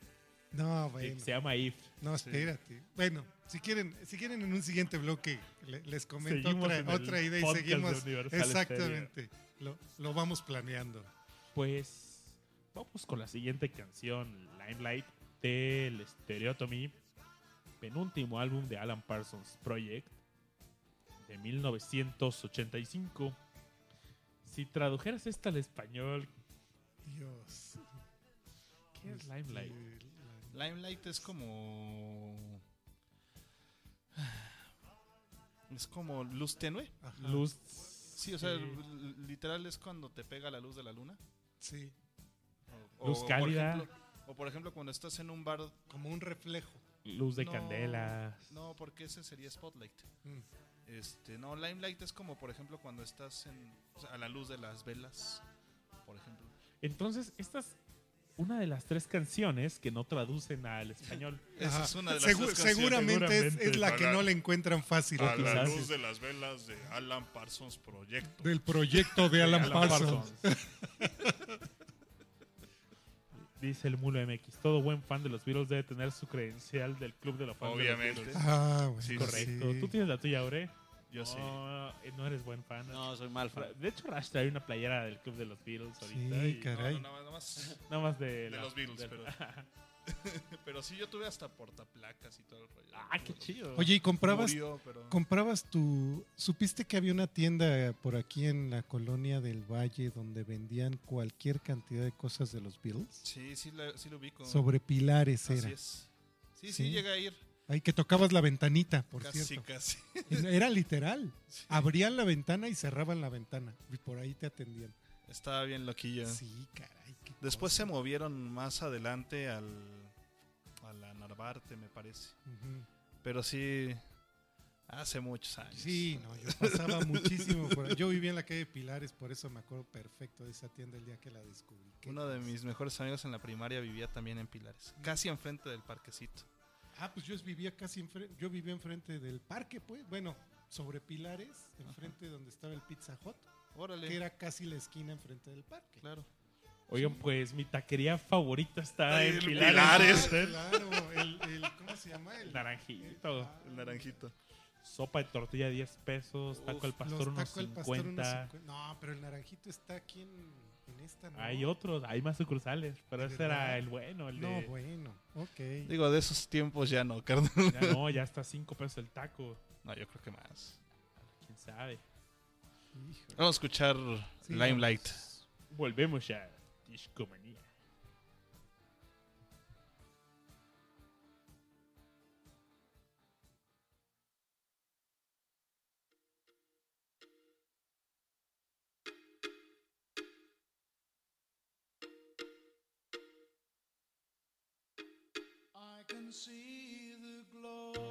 No, bueno. se llama If. No, espérate. Bueno, si quieren, si quieren en un siguiente bloque le- les comento Seguimos otra, otra idea y seguimos. Exactamente. Lo, lo vamos planeando. Pues vamos con la siguiente canción, Limelight del Stereotomy. penúltimo álbum de Alan Parsons Project de 1985. Si tradujeras esto al español, Dios. ¿qué es Este, Limelight? Limelight es como. Es como luz tenue. ajá, Luz. Sí, o sea, literal es cuando te pega la luz de la luna. Sí, O, Luz por cálida. ejemplo- o por ejemplo, cuando estás en un bar. como un reflejo. Luz de No, candelas. No, porque ese sería Spotlight. Mm. Este, no, Limelight es como, por ejemplo, cuando estás en, o sea, a la luz de las velas, por ejemplo. Entonces, esta es una de las tres canciones que no traducen al español. [laughs] Esa es una de las Segu- tres canciones. seguramente, es- Seguramente. Es, la que la- no le encuentran fácil. A la quizás. luz de las velas de Alan Parsons Proyecto. Del proyecto de Alan, Alan Parsons. [laughs] Dice el Mulo MX. Todo buen fan de los Beatles debe tener su credencial del club de los fans Obviamente. de los Beatles. Ah, bueno, Sí, Correcto. sí. ¿Tú tienes la tuya, Aure? Yo sí. No, no eres buen fan. No, soy mal fan. De hecho, Rash trae una playera del club de los Beatles ahorita. Sí, y- caray. No, no, nada más. [laughs] Nada más de, De la- los Beatles, del- pero- [laughs] [laughs] Pero sí, yo tuve hasta portaplacas y todo el rollo. ah, qué chido. Oye, ¿y comprabas, Murió, pero... comprabas tu... ¿Supiste que había una tienda por aquí en la colonia del Valle donde vendían cualquier cantidad de cosas de los Beatles? Sí, sí, la- sí lo ubico. Sobre pilares Así era. es. Sí, sí, Sí. llega a ir. Ahí que tocabas la ventanita, por casi, cierto. casi. Era literal. [laughs] Abrían la ventana y cerraban la ventana. Y por ahí te atendían. Estaba bien loquillo. Sí, caray. Después cosa. se movieron más adelante al a la Narvarte, me parece. Pero sí, hace muchos años. Sí, no, yo pasaba muchísimo. Por. Yo vivía en la calle Pilares, por eso me acuerdo perfecto de esa tienda el día que la descubrí. Uno de mis mejores amigos en la primaria vivía también en Pilares, casi enfrente del parquecito. Ah, pues yo vivía casi enfrente, yo vivía enfrente del parque, pues. Bueno, sobre Pilares, enfrente donde estaba el Pizza Hut, Órale. que era casi la esquina enfrente del parque. Claro. Oigan, pues mi taquería favorita está en Pilares. Pilares. Ah, claro, el, el- ¿cómo se llama? El, naranjito. Ah, El naranjito. Sopa de tortilla 10 pesos. Taco Uf, al pastor unos taco al pastor, 50. unos 50. No, pero el naranjito está aquí en, en esta, ¿no? Hay otros, hay más sucursales. Pero ¿De ese era el bueno, el No, de... bueno, ok. Digo, de esos tiempos ya no, [laughs] carnal. Ya no, ya está 5 pesos el taco. No, yo creo que más. ¿Quién sabe? Híjole. Vamos a escuchar Sí, Limelight. Volvemos ya. Discomanía. See the glow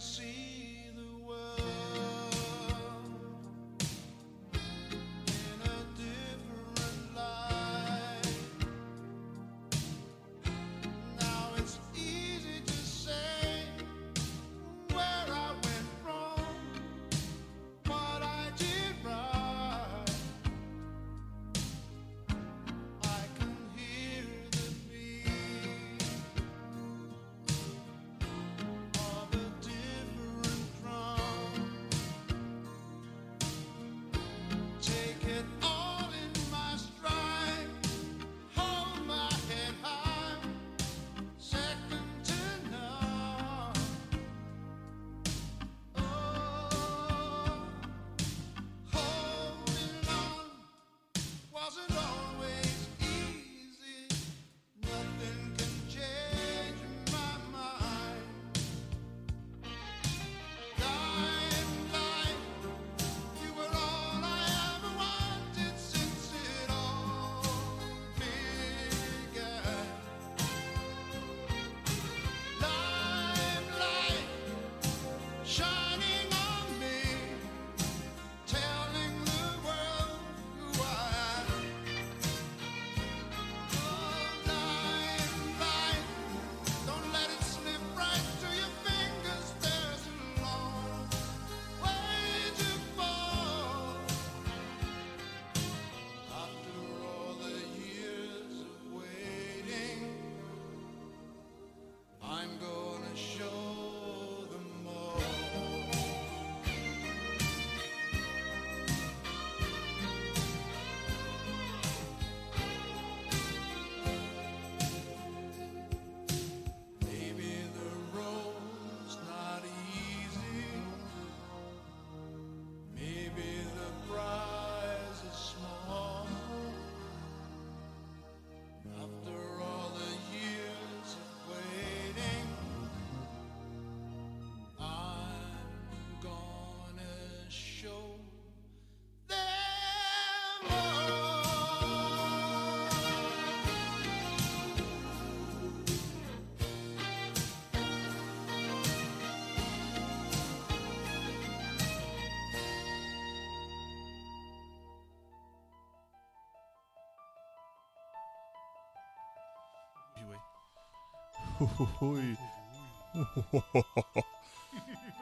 see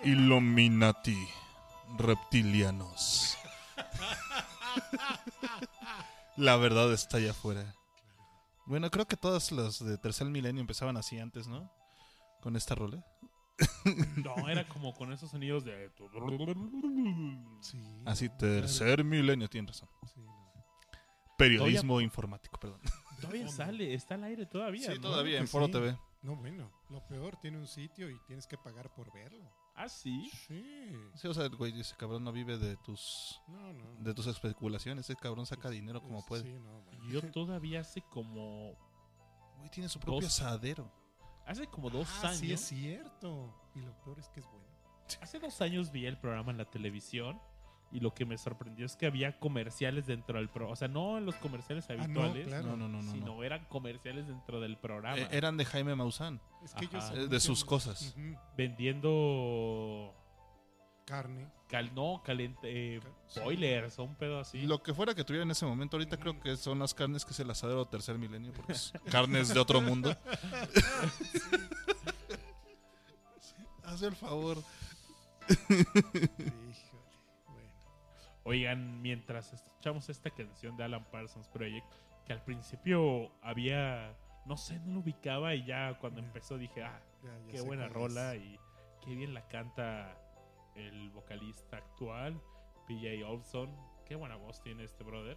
Illuminati. Reptilianos. La verdad está allá afuera. Bueno, creo que todas las de Tercer Milenio empezaban así antes, ¿no? Con esta rola. No, era como con esos sonidos de. Sí. Así, Tercer Milenio, tienes razón. Sí, no. Periodismo informático, perdón. Todavía sale, está al aire todavía. Sí, ¿no? todavía en Foro sí. TV. No, bueno, lo peor, tiene un sitio y tienes que pagar por verlo. Ah, sí. Sí. Sí, o sea, el güey, ese cabrón no vive de tus No, no. de tus especulaciones. Ese cabrón saca dinero como Es- puede. Sí, no, bueno. Yo todavía hace como. Güey, tiene su propio Dos. asadero. Hace como dos Ah, años. sí, es cierto. Y lo peor es que es bueno. Hace dos años vi el programa en la televisión y lo que me sorprendió es que había comerciales dentro del programa. O sea, no en los comerciales Ah, no, habituales, claro. No, no, no, no. sino no. eran comerciales dentro del programa. Eh, eran de Jaime Maussan. Es que ellos. Eh, de sus cosas. Vendiendo. Carne. Cal, no, caliente. Eh, Ca- sí. boilers o un pedo así. Lo que fuera que tuviera en ese momento, ahorita creo que son las carnes que es el asadero tercer milenio, porque es [laughs] carnes de otro mundo. [laughs] Haz el favor. Híjole. Oigan, mientras escuchamos esta canción de Alan Parsons Project, que al principio había. No sé, no lo ubicaba y ya cuando empezó dije, ah, qué buena rola es. y qué bien la canta el vocalista actual, PJ Olson. Qué buena voz tiene este brother.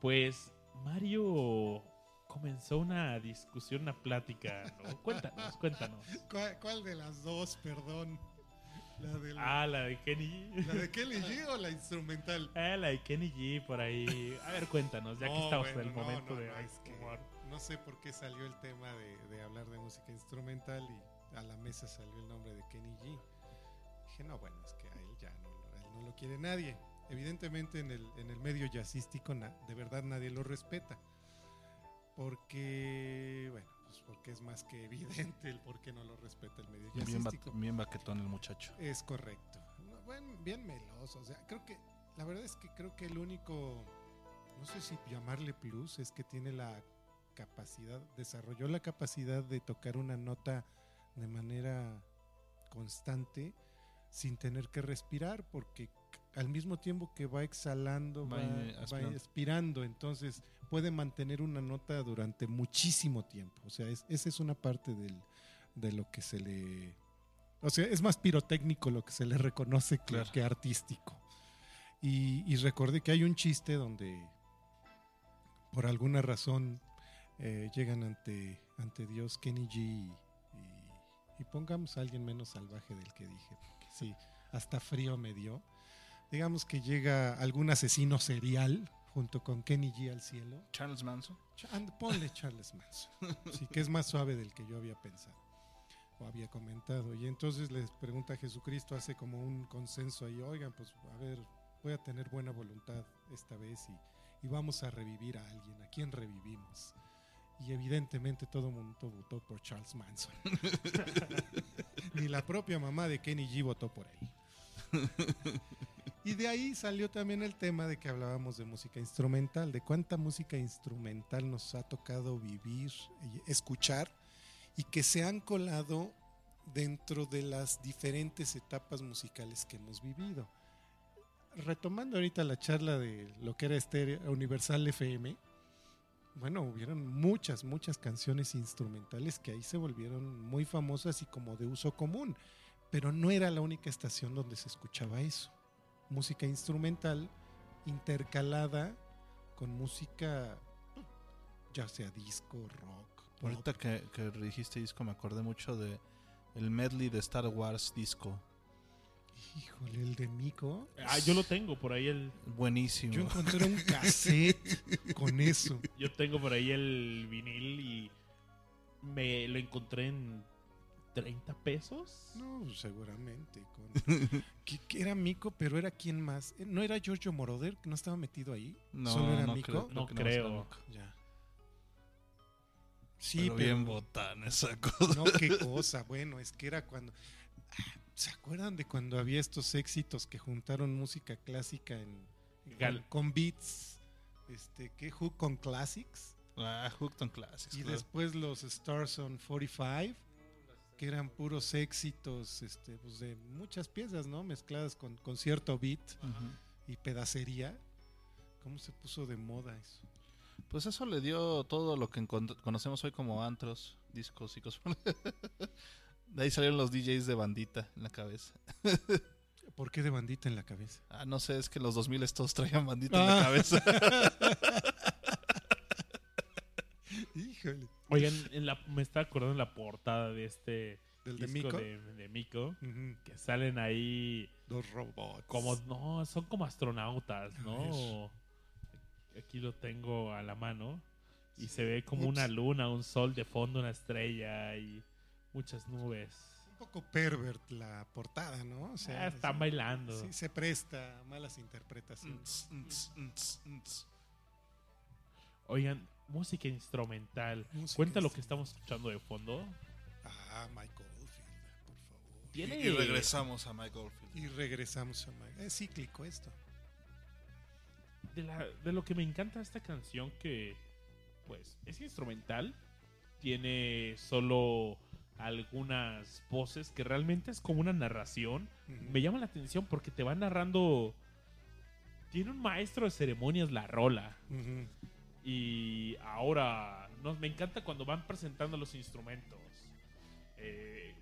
Pues Mario comenzó una discusión, una plática, ¿no? Cuéntanos, cuéntanos. [laughs] ¿Cuál, cuál de las dos, perdón? ¿La de, Ah, la de Kenny G. ¿la de Kelly G o la instrumental? [laughs] Ah, la de Kenny G por ahí. A ver, cuéntanos, ya que estamos bueno, en el no, momento no, de no, es que no sé por qué salió el tema de, de hablar de música instrumental y a la mesa salió el nombre de Kenny G. Dije, no, bueno, es que a él ya no, a él no lo quiere nadie. Evidentemente en el, en el medio jazzístico na- de verdad nadie lo respeta. Porque, bueno, pues porque es más que evidente el por qué no lo respeta el medio Bien, bien baquetón el muchacho. Es correcto. Bueno, bien meloso. O sea, creo que, la verdad es que creo que el único, no sé si llamarle plus, es que tiene la capacidad, desarrolló la capacidad de tocar una nota de manera constante sin tener que respirar, porque al mismo tiempo que va exhalando, Va, va, va expirando, entonces puede mantener una nota durante muchísimo tiempo. O sea, es- esa es una parte del, de lo que se le... O sea, es más pirotécnico lo que se le reconoce que, Claro. que artístico. Y, y recordé que hay un chiste donde por alguna razón eh, llegan ante, ante Dios Kenny G y, y- y pongamos a alguien menos salvaje del que dije, porque sí, hasta frío me dio. Digamos que llega algún asesino serial junto con Kenny G al cielo. Charles Manson. Ch- and- Ponle Charles Manson. [laughs] Sí, que es más suave del que yo había pensado o había comentado. Y entonces les pregunta a Jesucristo, hace como un consenso ahí, oigan, pues a ver, voy a tener buena voluntad esta vez y, y vamos a revivir a alguien. ¿A quién revivimos? Y evidentemente todo el mundo votó por Charles Manson. [laughs] [laughs] Ni la propia mamá de Kenny G votó por él. Y de ahí salió también el tema de que hablábamos de música instrumental, de cuánta música instrumental nos ha tocado vivir escuchar y que se han colado dentro de las diferentes etapas musicales que hemos vivido. Retomando ahorita la charla de lo que era este Universal FM, bueno, hubieron muchas, muchas canciones instrumentales que ahí se volvieron muy famosas y como de uso común, pero no era la única estación donde se escuchaba eso. Música instrumental intercalada con música, ya sea disco, rock. pop. Ahorita que, que dijiste disco me acordé mucho de el medley de Star Wars disco. Híjole, el de Nico. Ah, yo lo tengo por ahí el. Buenísimo. Yo encontré un [laughs] cassette con eso. Yo tengo por ahí el vinil y me lo encontré en 30 pesos. No, seguramente. Con... [laughs] que, que era Mico, pero era quién más. Eh, ¿No era Giorgio Moroder que no estaba metido ahí? No, ¿Solo era no Mico? creo, No creo. Ya. Sí, pero, pero, bien botán esa cosa. No, qué [laughs] cosa. Bueno, es que era cuando. Ah, ¿Se acuerdan de cuando había estos éxitos que juntaron música clásica en, Gal- con, beats? Este, ¿qué? Who con Classics. Ah, Hooked on Classics. Y claro. después los Stars on 45, que eran puros éxitos este, pues de muchas piezas, ¿no? Mezcladas con, con cierto beat y pedacería. ¿Cómo se puso de moda eso? Pues eso le dio todo lo que conocemos hoy como antros, discos y cosas. [laughs] De ahí salieron los DJs de bandita en la cabeza. [laughs] ¿Por qué de bandita en la cabeza? Ah, no sé, es que los 2000 todos traían bandita en la Ah. cabeza. [laughs] Híjole. Oigan, en la, me está acordando en la portada de este ¿Del de disco Mico? de, de Mico, Ujú. que salen ahí Dos robots. como, no, son como astronautas, ¿no? Aquí lo tengo a la mano y se ve como Ups. una luna, un sol de fondo, una estrella y muchas nubes. Un poco pervert la portada, ¿no? O sea, Ah, están sí- bailando. Sí, se presta a malas interpretaciones. Nts, nts, nts. Oigan, música instrumental. Música Cuenta lo que estamos escuchando de fondo. Ah, Michael Oldfield, por favor. Tiene- Y regresamos a Mike Oldfield. Y regresamos a Michael. Es cíclico esto. de, la- de lo que me encanta esta canción que pues es instrumental tiene solo algunas voces que realmente es como una narración me llama la atención porque te va narrando tiene un maestro de ceremonias la rola Ujú. Y ahora nos me encanta cuando van presentando los instrumentos Eh,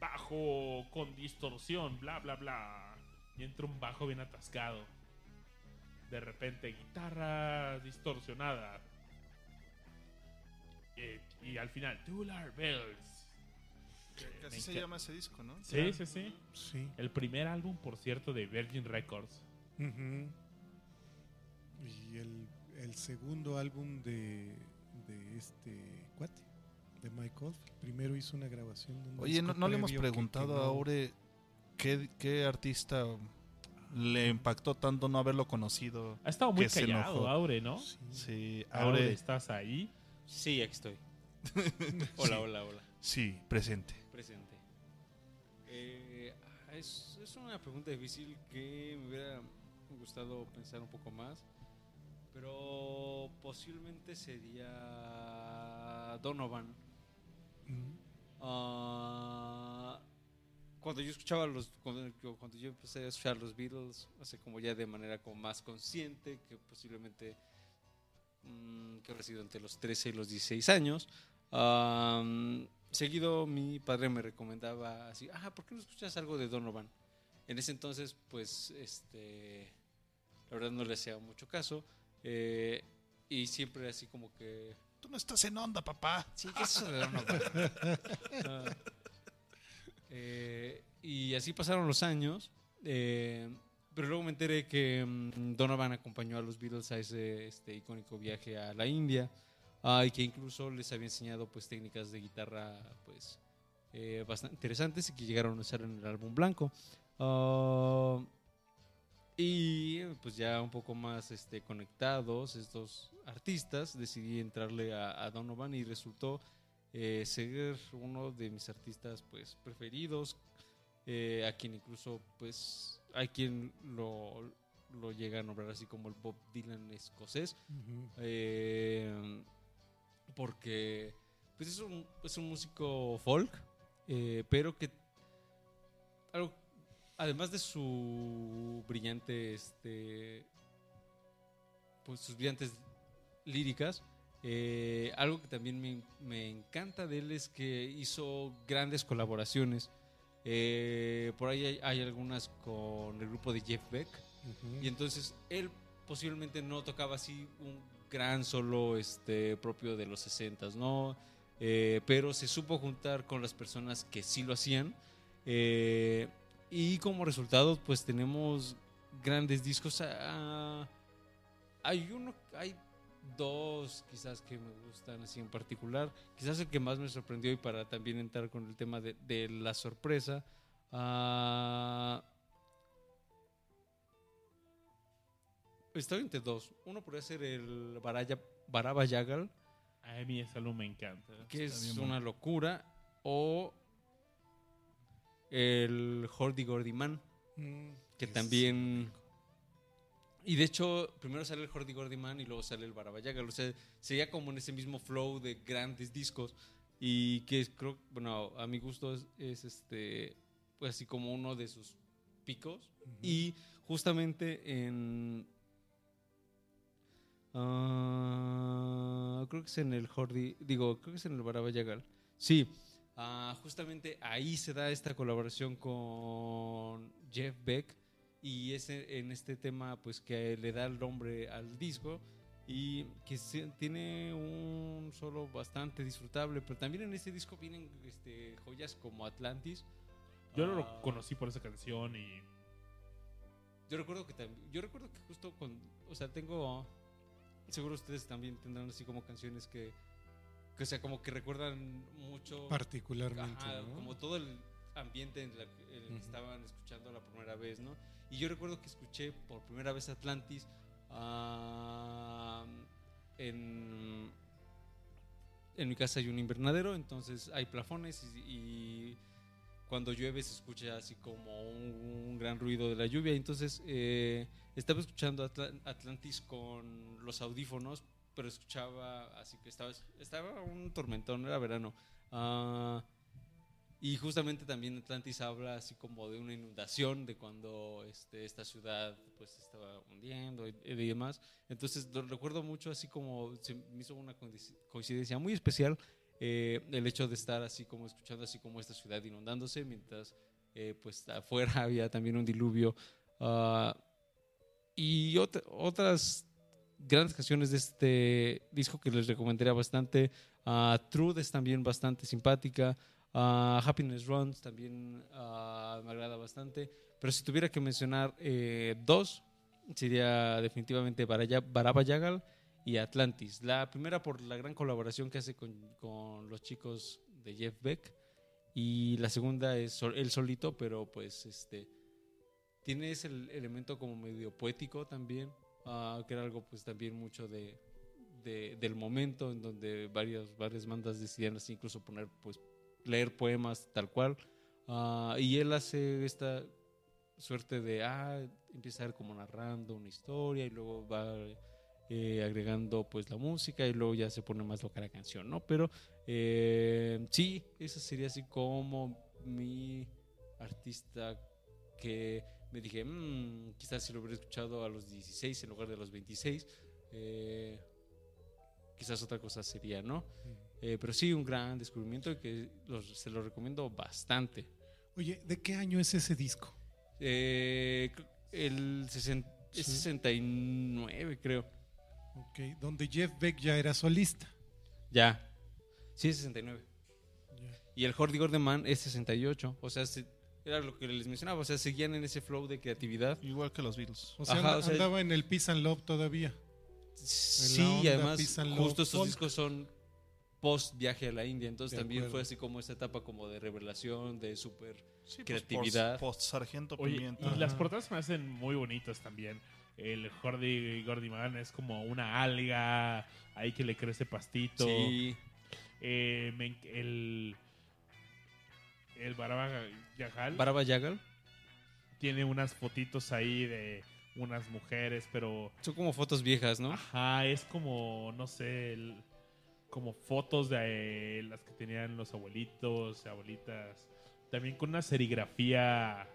bajo con distorsión bla bla bla y entra un bajo bien atascado de repente guitarra distorsionada Eh, y al final Tubular Bells Que Me así se llama ese disco, ¿no? sí sí sí Sí. el primer álbum por cierto de Virgin Records. Y el, el segundo álbum de, de este cuate, de Mike. Primero hizo una grabación. de un Oye, disco no, no le hemos previo que preguntado quemó. a Aure qué, qué artista le impactó tanto no haberlo conocido. ha estado muy Que callado. Aure ¿no? Sí. Sí, Aure Aure. estás ahí Sí, aquí estoy. [laughs] Hola, hola, hola. Sí, presente. Presente. Eh, es, es una pregunta difícil que me hubiera gustado pensar un poco más. Pero posiblemente sería Donovan. Ah, cuando yo escuchaba los cuando, yo- cuando yo empecé a escuchar los Beatles hace como ya de manera como más consciente que posiblemente mm, que habrá sido entre los 13 y los 16 años seguido mi padre me recomendaba así ah ¿por qué no escuchas algo de Donovan? en ese entonces pues este la verdad no le hacía mucho caso eh, y siempre así como que Tú no estás en onda, papá. Sí, ¿qué es eso de Donovan? Ah, eh, y así pasaron los años. eh, pero luego me enteré que mm, Donovan acompañó a los Beatles a ese este, icónico viaje a la India. ah, y que incluso les había enseñado pues técnicas de guitarra pues eh, bastante interesantes y que llegaron a usar en el álbum blanco. Ah, y pues ya un poco más este, conectados estos artistas, decidí entrarle a, a Donovan y resultó eh, ser uno de mis artistas pues preferidos, eh, a quien incluso pues hay quien lo, lo llega a nombrar así como el Bob Dylan escocés, eh, porque pues es un, es un músico folk, pero que algo, además de su brillante, este, pues sus brillantes líricas, eh, algo que también me, me encanta de él es que hizo grandes colaboraciones. Eh, por ahí hay, hay algunas con el grupo de Jeff Beck. Y entonces él posiblemente no tocaba así un gran solo este, propio de los 60, ¿no? Eh, pero se supo juntar con las personas que sí lo hacían. eh, y como resultado, pues tenemos grandes discos. Ah, hay uno, hay dos quizás que me gustan así en particular. Quizás el que más me sorprendió y para también entrar con el tema de, de la sorpresa. Estoy entre dos. Uno podría ser el Baraya, Baraba Yagal, a mí ese álbum me encanta que Está es una bueno. locura. O el Hordy Gordy Man, Mm, que también Y de hecho, primero sale el Hordy Gordy Man y luego sale el Barabayaga. O sea, seguía como en ese mismo flow de grandes discos. Y que creo, bueno, a mi gusto es, es este, pues así como uno de sus picos. Y justamente en. ah, creo que es en el Hordy. Digo, creo que es en el Barabayagal. Sí. Ah, justamente ahí se da esta colaboración con Jeff Beck. Y es en este tema, pues que le da el nombre al disco. Y que tiene un solo bastante disfrutable. Pero también en este disco vienen este, joyas como Atlantis. Yo no Ah, lo conocí por esa canción y Yo recuerdo que también, yo recuerdo que justo con, o sea, tengo, seguro ustedes también tendrán así como canciones que, que o sea, como que recuerdan mucho, Particularmente, ajá, ¿no? como todo el ambiente en, el que estaban escuchando la primera vez, ¿no? Y yo recuerdo que escuché por primera vez Atlantis en, en mi casa hay un invernadero, entonces hay plafones y, y cuando llueve se escucha así como un, un gran ruido de la lluvia. Entonces eh, estaba escuchando Atla- Atlantis con los audífonos, pero escuchaba así que estaba, estaba un tormentón, era verano. Ah, y justamente también Atlantis habla así como de una inundación, de cuando este, esta ciudad pues estaba hundiendo y, demás. Entonces recuerdo mucho así como se me hizo una coinci- coincidencia muy especial eh, el hecho de estar así como escuchando así como esta ciudad inundándose mientras eh, pues afuera [laughs] había también un diluvio Ah, y ot- otras grandes canciones de este disco que les recomendaría bastante. Ah, Truth es también bastante simpática. Ah, Happiness Runs también ah, me agrada bastante. Pero si tuviera que mencionar eh, dos sería definitivamente Baraba Yagal y Atlantis. La primera por la gran colaboración que hace con, con los chicos de Jeff Beck. Y la segunda es él solito, pero pues este tiene ese el- elemento como medio poético también, ah, que era algo pues también mucho de, de- del momento en donde varias, varias bandas decidían así incluso poner pues leer poemas tal cual Ah, y él hace esta suerte de ah ir como narrando una historia y luego va eh, agregando pues la música y luego ya se pone más loca la canción, ¿no? Pero eh, sí, esa sería así como mi artista que me dije, "Mm, quizás si lo hubiera escuchado a los 16 en lugar de los 26, eh, quizás otra cosa sería, ¿no? Eh, pero sí, un gran descubrimiento que los- se lo recomiendo bastante. Oye, ¿de qué año es ese disco? Eh, el sesen- es Sí. 69, creo. Ok, donde Jeff Beck ya era solista. Ya. Sí, es 69. Y el Hordy Gordon Man es 68. O sea, se- era lo que les mencionaba. O sea, seguían en ese flow de creatividad. Igual que los Beatles. O sea, Ajá, anda- o sea- andaba en el Peace and Love todavía. Sí, y además, justo estos folk. discos son post viaje a la India. Entonces De también acuerdo. fue así como esa etapa como de revelación, de súper. Sí, creatividad. Post, Sargento Oye, Pimienta. y las portadas me hacen muy bonitas también. El Hordy Gordy Man es como una alga ahí que le crece pastito. Sí. Eh, me el el Baraba Yagal Baraba Yagal. tiene unas fotitos ahí de unas mujeres, pero Son como fotos viejas, ¿no? ajá, es como no sé, el- como fotos de eh, las que tenían los abuelitos, abuelitas, también con una serigrafía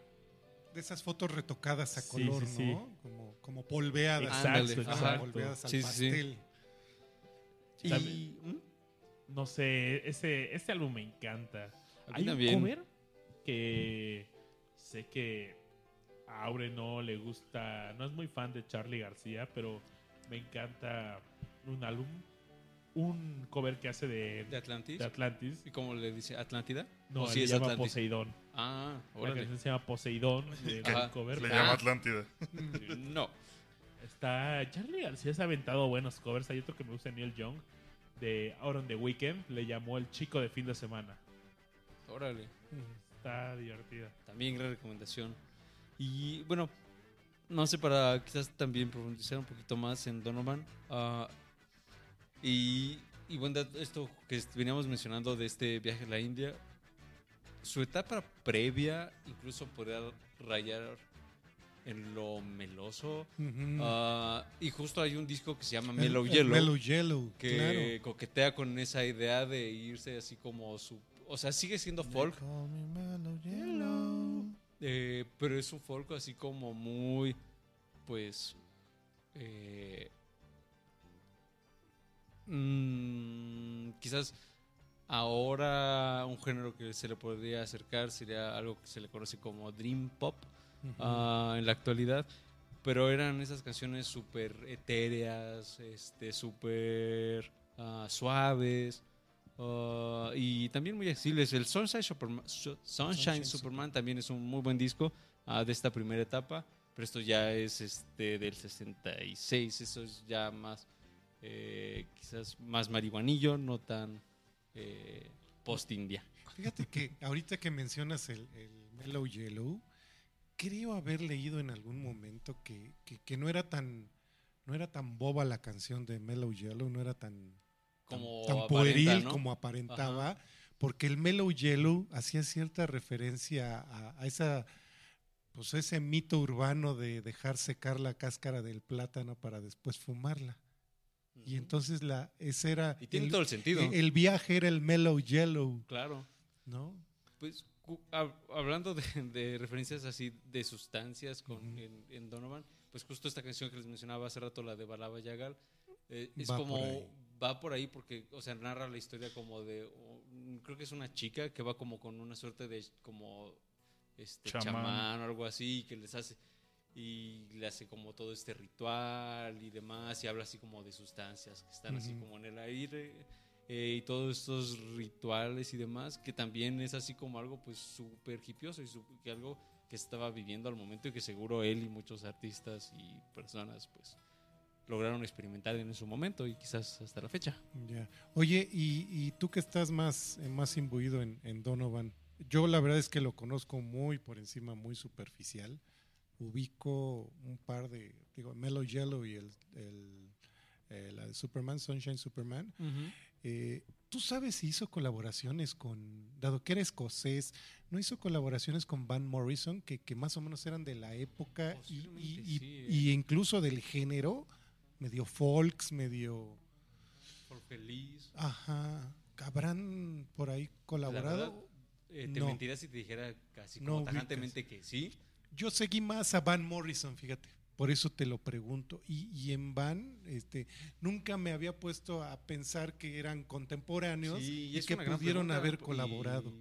De esas fotos retocadas a Sí, color, sí, sí. ¿no? Como, como polveadas. Exacto, polveadas al Sí, sí, sí. pastel. Y. ¿Mm? No sé, ese, este álbum me encanta. A mí Hay también. un cover que sé que a Aure no le gusta, no es muy fan de Charlie García, pero me encanta un álbum, un cover que hace de, ¿De Atlantis? de Atlantis. ¿Y cómo le dice? ¿Atlántida? No, ¿O se sí es llama Atlantis? Poseidón. Ah, La órale. canción se llama Poseidón, [laughs] de, cover. Le Ah. llama Atlántida. No. Está Charlie García se ha aventado buenos covers. Hay otro que me gusta Neil Young de Out on the Weekend, le llamó el chico de fin de semana. Órale. Está divertida. También gran recomendación. Y bueno, no sé, para quizás también profundizar un poquito más en Donovan. ah, y, y bueno, esto que veníamos mencionando de este viaje a la India, su etapa previa incluso podría rayar en lo meloso. Ujú. Ah, y justo hay un disco que se llama El- Mellow el Yellow. Mellow Yellow, que claro. coquetea con esa idea de irse así como su... O sea, sigue siendo folk, eh, pero es un folk así como muy, pues, eh, mm, quizás ahora un género que se le podría acercar sería algo que se le conoce como dream pop ah, en la actualidad. Pero eran esas canciones súper etéreas, este, súper ah, suaves ah, y también muy accesibles. El Sunshine Superman, Su- Sunshine Superman también es un muy buen disco ah, de esta primera etapa, pero esto ya es este, del 66, eso es ya más, eh, quizás más marihuanillo, no tan eh, post-india. Fíjate que ahorita que mencionas el, el Mellow Yellow, creo haber leído en algún momento que, que- que no era tan no era tan boba la canción de Mellow Yellow, no era tan- Como tan, aparenta, pueril ¿no? como aparentaba, porque el Mellow Yellow hacía cierta referencia a, a esa pues ese mito urbano de dejar secar la cáscara del plátano para después fumarla. Y entonces la ese era Y tiene el, todo el sentido. el viaje era el Mellow Yellow, claro. ¿no? Pues hab- hablando de, de referencias así de sustancias con, en, en Donovan, pues justo esta canción que les mencionaba hace rato, la de Balaba Yagal, eh, es Va como. Va por ahí porque, o sea, narra la historia como de, creo que es una chica que va como con una suerte de como este Chamán. chamán, o algo así que les hace y le hace como todo este ritual y demás y habla así como de sustancias que están así como en el aire eh, y todos estos rituales y demás, que también es así como algo pues súper hipioso y que algo que estaba viviendo al momento y que seguro él y muchos artistas y personas pues lograron experimentar en su momento y quizás hasta la fecha. Oye, y, y tú que estás más, eh, más imbuido en, en Donovan, yo la verdad es que lo conozco muy por encima, muy superficial. Ubico un par de, digo, Mellow Yellow y el, el, eh, la de Superman, Sunshine Superman. Eh, ¿Tú sabes si hizo colaboraciones con, dado que era escocés, no hizo colaboraciones con Van Morrison, que, que más o menos eran de la época y, y- Posiblemente y- sí, ¿eh? y incluso del género, medio folks, medio... Por feliz. Ajá. ¿Habrán por ahí colaborado? verdad, Eh, te No. mentiría si te dijera casi No como tajantemente que sí. Yo seguí más a Van Morrison, fíjate. Por eso te lo pregunto. Y, y en Van, este, nunca me había puesto a pensar que eran contemporáneos Sí, y que pudieron pregunta, haber y colaborado.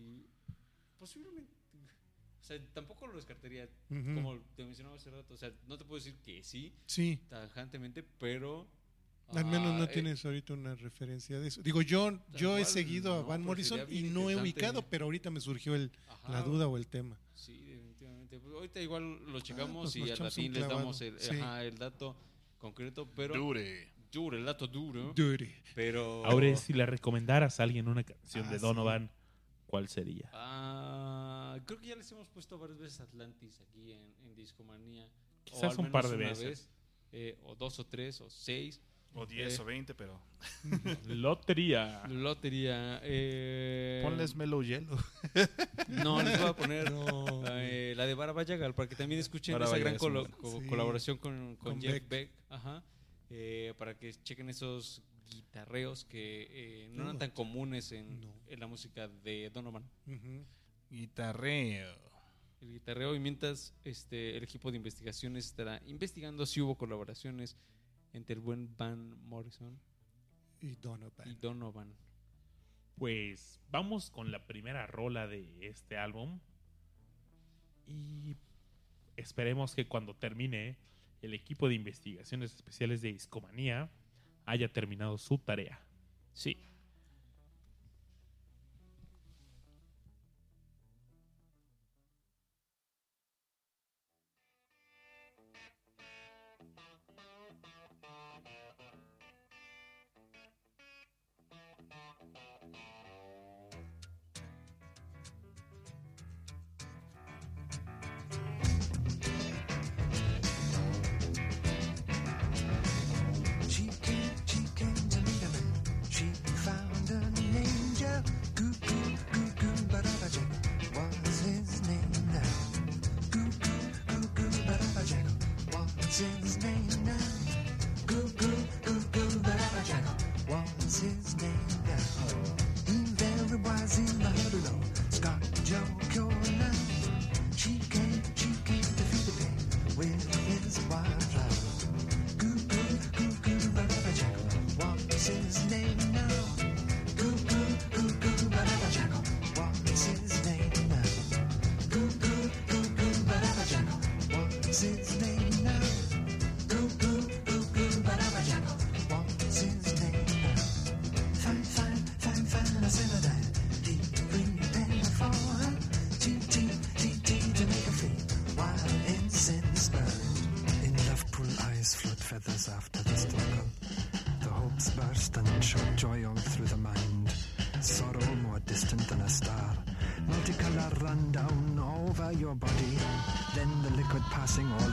O sea, tampoco lo descartaría. Ujú. Como te mencionaba hace rato. O sea, no te puedo decir que sí, Sí, tajantemente, pero. al menos no ah, eh, tienes ahorita una referencia de eso. Digo, yo, yo he seguido a no, Van pero Morrison y no he ubicado, pero ahorita me surgió el, ajá, la duda o el tema. Sí, definitivamente. Pues ahorita igual lo checamos pues nos y al fin les damos el, sí. ajá, el dato concreto, pero. Dure. Duro, el dato duro. Duty. Pero. Ahora, si le recomendaras a alguien una canción Ah, de sí. Donovan, ¿cuál sería? Ah, creo que ya les hemos puesto varias veces Atlantis aquí en, en Discomanía. O Quizás al un par menos de veces. vez, eh, o dos o tres o seis. O 10 Eh. o 20, pero. [laughs] Lotería. Lotería. Eh, Ponles Mellow Yellow. No, les voy a poner [laughs] No. eh, la de Barba Yagal para que también escuchen esa gran colo- co- Sí. colaboración con, con Con Jeff Beck. Beck. Ajá. Eh, para que chequen esos guitarreos que eh, no eran No. tan comunes en, No. en la música de Donovan. Ujú. Guitarreo. el guitarreo y mientras este, el equipo de investigaciones estará investigando si hubo colaboraciones entre el buen Van Morrison Y Donovan. y Donovan. Pues vamos con la primera rola de este álbum. Y esperemos que cuando termine el equipo de investigaciones especiales de Discomanía haya terminado su tarea. Sí. his name? Down. He's very wise in the and show joy all through the mind. Sorrow more distant than a star. Multicolor run down over your body. Then the liquid passing all.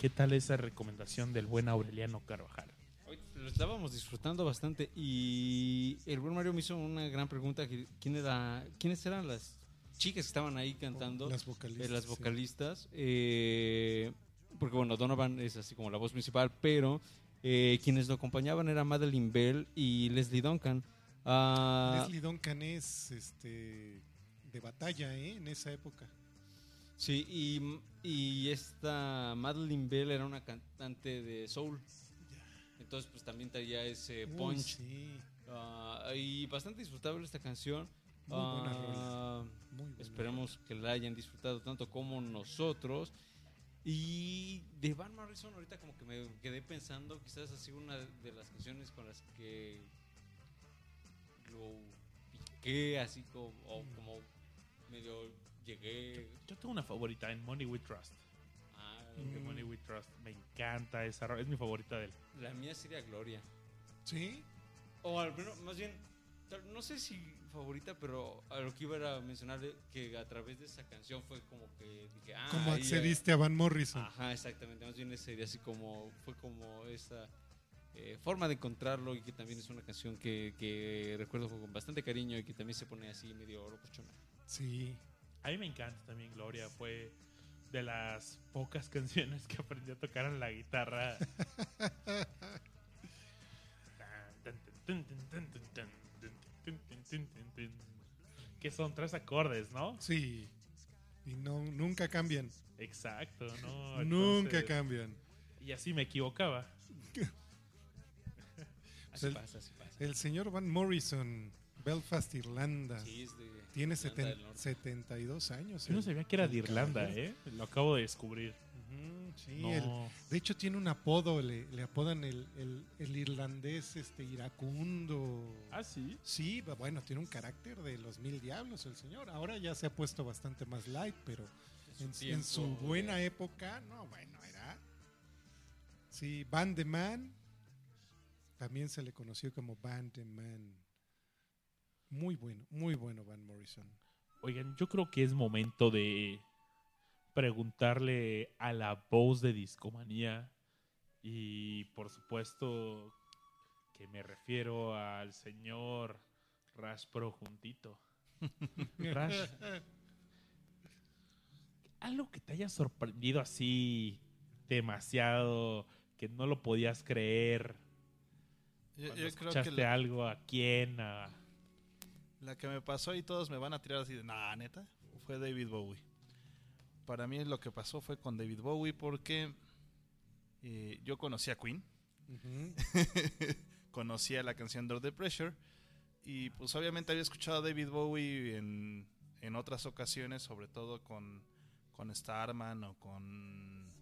¿Qué tal esa recomendación del buen Aureliano Carvajal? Hoy lo estábamos disfrutando bastante y el buen Mario me hizo una gran pregunta. que ¿Quién era, ¿Quiénes eran las chicas que estaban ahí cantando? Las vocalistas, Eh, las sí. vocalistas. eh, porque bueno, Donovan es así como la voz principal, pero eh, quienes lo acompañaban era Madeline Bell y Leslie Duncan. Ah, Leslie Duncan es este de batalla, ¿eh? En esa época. Sí, y, y esta Madeline Bell era una cantante de soul. Entonces, pues también traía ese Uy, punch. sí. Ah, y bastante disfrutable esta canción. Muy buena Muy buena Esperemos que la hayan disfrutado tanto como nosotros. Y de Van Morrison, ahorita como que me quedé pensando, quizás así una de las canciones con las que lo piqué, así como, o como medio llegué. Yo tengo una favorita en Money We Trust. a- En Money We Trust. Me encanta esa. Es mi favorita de él. la mía sería Gloria. Sí, O al menos, más bien, no sé si favorita, pero a lo que iba era mencionar que a través de esa canción fue como que dije, ah, como ahí- accediste a Van Morrison. Ajá, exactamente. Más bien sería así como, fue como esa eh, forma de encontrarlo y que también es una canción que, que recuerdo con bastante cariño y que también se pone así medio locochona. Sí. A mí me encanta también Gloria. Fue de las pocas [laughs] canciones que aprendí a tocar en la guitarra. Que son tres acordes, ¿no? Sí. Y no, nunca cambian. Exacto, ¿no? Nunca cambian. Y así me equivocaba. [laughs] Así El- pasa, así pasa. El señor Van Morrison Belfast, Irlanda. Sí, es de Tiene Irlanda seten- del Norte. 72 años. Yo no el- sabía que era de Irlanda, caballo. ¿eh? Lo acabo de descubrir. Ujú, sí, No. el- de hecho tiene un apodo, le, le apodan el, el- el irlandés este iracundo. Ah, sí. Sí, bu- bueno, tiene un carácter de los mil diablos el señor. Ahora ya se ha puesto bastante más light, pero en, su en su tiempo, buena época, no, bueno, era... Sí, Van de Man. También se le conoció como Van de Man. Muy bueno, muy bueno Van Morrison. Oigan, yo creo que es momento de preguntarle a la voz de Discomanía y por supuesto que me refiero al señor Rash Pro Juntito. [laughs] Rash, algo que te haya sorprendido así demasiado, que no lo podías creer. Yo, creo que algo, a quién, a... la que me pasó y todos me van a tirar así de, nah, neta, fue David Bowie. Para mí lo que pasó fue con David Bowie porque eh, yo conocí a Queen, Ujú. [laughs] conocía la canción Door the Pressure y pues obviamente había escuchado a David Bowie en, en otras ocasiones, sobre todo con, con Starman o con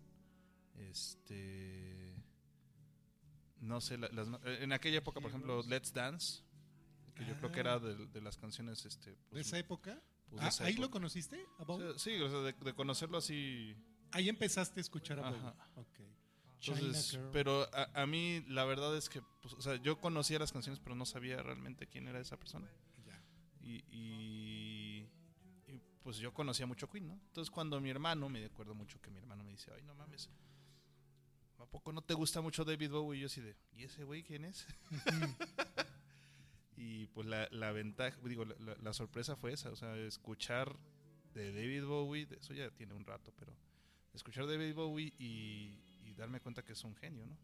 este no sé, la- las- en aquella época, por ejemplo, Let's Dance, que yo creo que era de, de las canciones este ¿De pues, esa época? pues, de Ah, esa ¿Ahí lo conociste? Sí, o sea, de, de conocerlo así Ahí empezaste a escuchar a Bowie. Entonces, Girl. pero a, a mí la verdad es que, pues, o sea, yo conocía las canciones, pero no sabía realmente quién era esa persona. Y- y, pues yo conocía mucho Queen, ¿no? Entonces cuando mi hermano, me acuerdo mucho que mi hermano me dice, ay, no mames, ¿a poco no te gusta mucho David Bowie? Y yo así de, ¿y ese güey quién es? [laughs] y pues la, la ventaja, digo, la, la- sorpresa fue esa, o sea, escuchar de David Bowie, de eso ya tiene un rato, pero escuchar de David Bowie y, y darme cuenta que es un genio, ¿no?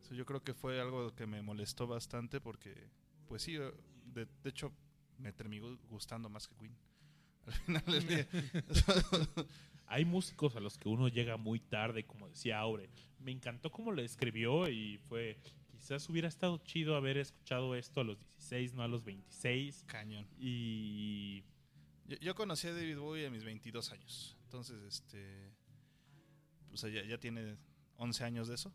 Eso yo creo que fue algo que me molestó bastante porque, pues sí, eh, de, de hecho me terminó gustando más que Queen. [laughs] Al final del día. [laughs] Hay músicos a los que uno llega muy tarde, como decía Aure. Me encantó cómo lo escribió y fue. Quizás hubiera estado chido haber escuchado esto a los 16, no a los 26. Cañón. Y. Yo, yo conocí a David Bowie a mis 22 años. Entonces, este. Pues ya, ya tiene 11 años de eso.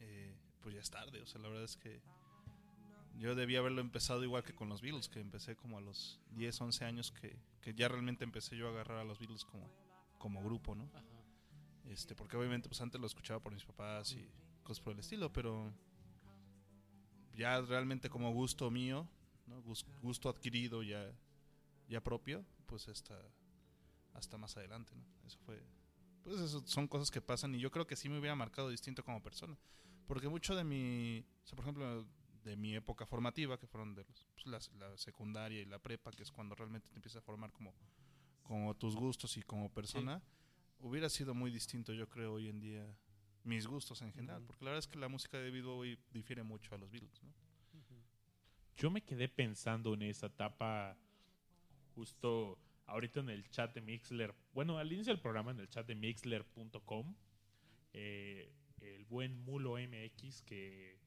Eh, pues ya es tarde. O sea, la verdad es que. Yo debía haberlo empezado igual que con los Beatles, que empecé como a los 10, 11 años, que, que ya realmente empecé yo a agarrar a los Beatles como, como grupo, ¿no? Este, porque obviamente pues antes lo escuchaba por mis papás y cosas por el estilo, pero ya realmente como gusto mío, gusto adquirido ya, ya propio, pues hasta, hasta más adelante, ¿no? Eso fue, pues eso son cosas que pasan y yo creo que sí me hubiera marcado distinto como persona, porque mucho de mi, o sea, por ejemplo, de mi época formativa, que fueron de los, pues, la, secundaria y la prepa, que es cuando realmente te empiezas a formar como, como tus gustos y como persona, hubiera sido muy distinto, yo creo, hoy en día mis gustos en general, porque la verdad es que la música de David Bowie difiere mucho a los Beatles, ¿no? Yo me quedé pensando en esa etapa justo ahorita en el chat de Mixler. Bueno, al inicio del programa en el chat de mixler.com. eh, el buen Mulo MX, que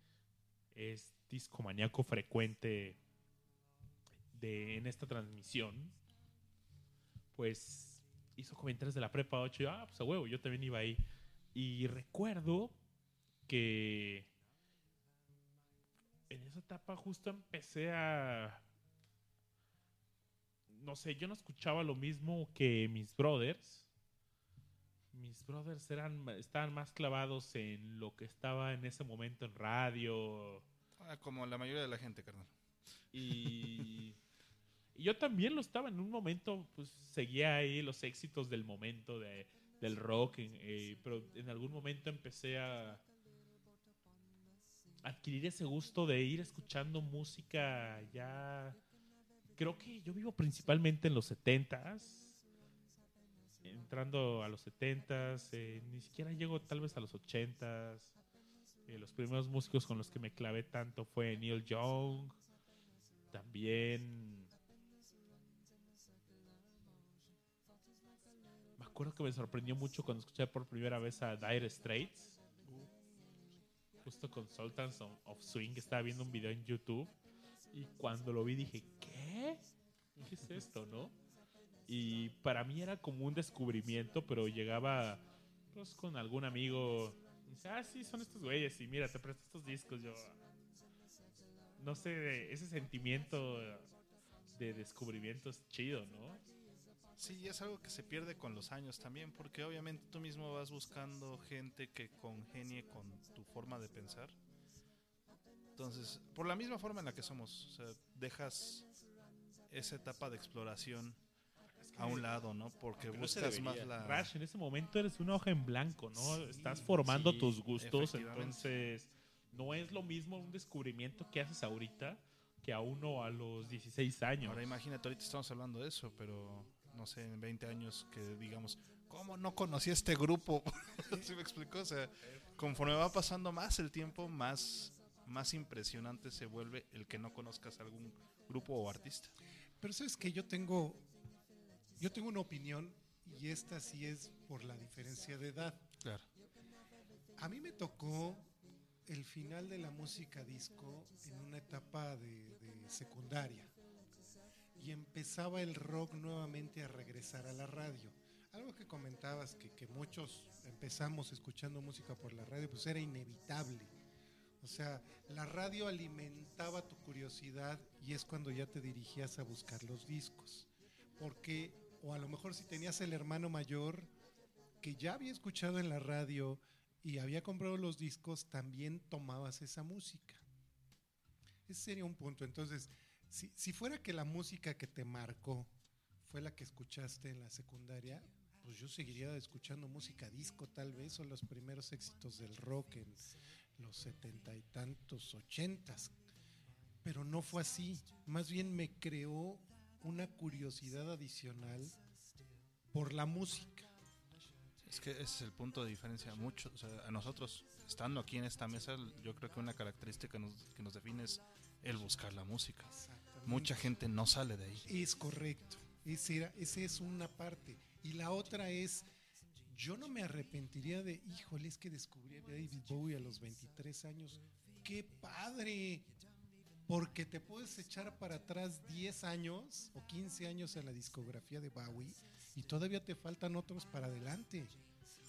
es discomaníaco frecuente de, en esta transmisión, pues hizo comentarios de la prepa 8 y yo, ah, pues a huevo, yo también iba ahí. Y recuerdo que en esa etapa justo empecé a... No sé, yo no escuchaba lo mismo que mis brothers. Mis brothers eran, estaban más clavados en lo que estaba en ese momento en radio. Ah, como la mayoría de la gente, carnal. Y, y yo también lo estaba en un momento, pues seguía ahí los éxitos del momento de, del rock, eh, pero en algún momento empecé a adquirir ese gusto de ir escuchando música ya... Creo que yo vivo principalmente en los 70s, entrando a los 70s, eh, ni siquiera llego tal vez a los 80s. Eh, los primeros músicos con los que me clavé tanto fue Neil Young, también. Acuerdo que me sorprendió mucho cuando escuché por primera vez a Dire Straits. Justo con Sultans of Swing. Estaba viendo un video en YouTube. Y cuando lo vi dije, ¿qué? ¿Qué es esto, no? Y para mí era como un descubrimiento, pero llegaba pues, con algún amigo. y dice, ah, sí, son estos güeyes. Y mira, te presto estos discos. Yo, no sé, ese sentimiento de descubrimiento es chido, ¿no? Sí, es algo que se pierde con los años también, porque obviamente tú mismo vas buscando gente que congenie con tu forma de pensar. Entonces, por la misma forma en la que somos, o sea, dejas esa etapa de exploración a un lado, ¿no? Porque no buscas más la... Rash, en ese momento eres una hoja en blanco, ¿no? Sí, Estás formando sí, tus gustos, entonces no es lo mismo un descubrimiento que haces ahorita que a uno a los 16 años. Ahora imagínate, ahorita estamos hablando de eso, pero no sé, en 20 años que digamos, ¿cómo no conocí a este grupo? [laughs] ¿Sí me explicó? O sea, conforme va pasando más el tiempo, más, más impresionante se vuelve el que no conozcas algún grupo o artista. Pero sabes que yo tengo, yo tengo una opinión y esta sí es por la diferencia de edad. Claro. A mí me tocó el final de la música disco en una etapa de, de secundaria y empezaba el rock nuevamente a regresar a la radio. Algo que comentabas que, muchos empezamos escuchando música por la radio, pues era inevitable. O sea, la radio alimentaba tu curiosidad y es cuando ya te dirigías a buscar los discos. Porque, o a lo mejor si tenías el hermano mayor que ya había escuchado en la radio y había comprado los discos, también tomabas esa música. Ese sería un punto. Entonces, si, si fuera que la música que te marcó fue la que escuchaste en la secundaria, pues yo seguiría escuchando música disco tal vez, o los primeros éxitos del rock en los setenta y tantos, ochentas. Pero no fue así. Más bien me creó una curiosidad adicional por la música. Es que ese es el punto de diferencia. Mucho, o sea, a nosotros, estando aquí en esta mesa, yo creo que una característica nos- que nos define es el buscar la música. Mucha gente no sale de ahí. Es correcto. Ese era, esa es una parte. Y la otra es, yo no me arrepentiría de, híjole, es que descubrí a David Bowie a los 23 años. ¡Qué padre! Porque te puedes echar para atrás 10 años o 15 años en la discografía de Bowie y todavía te faltan otros para adelante.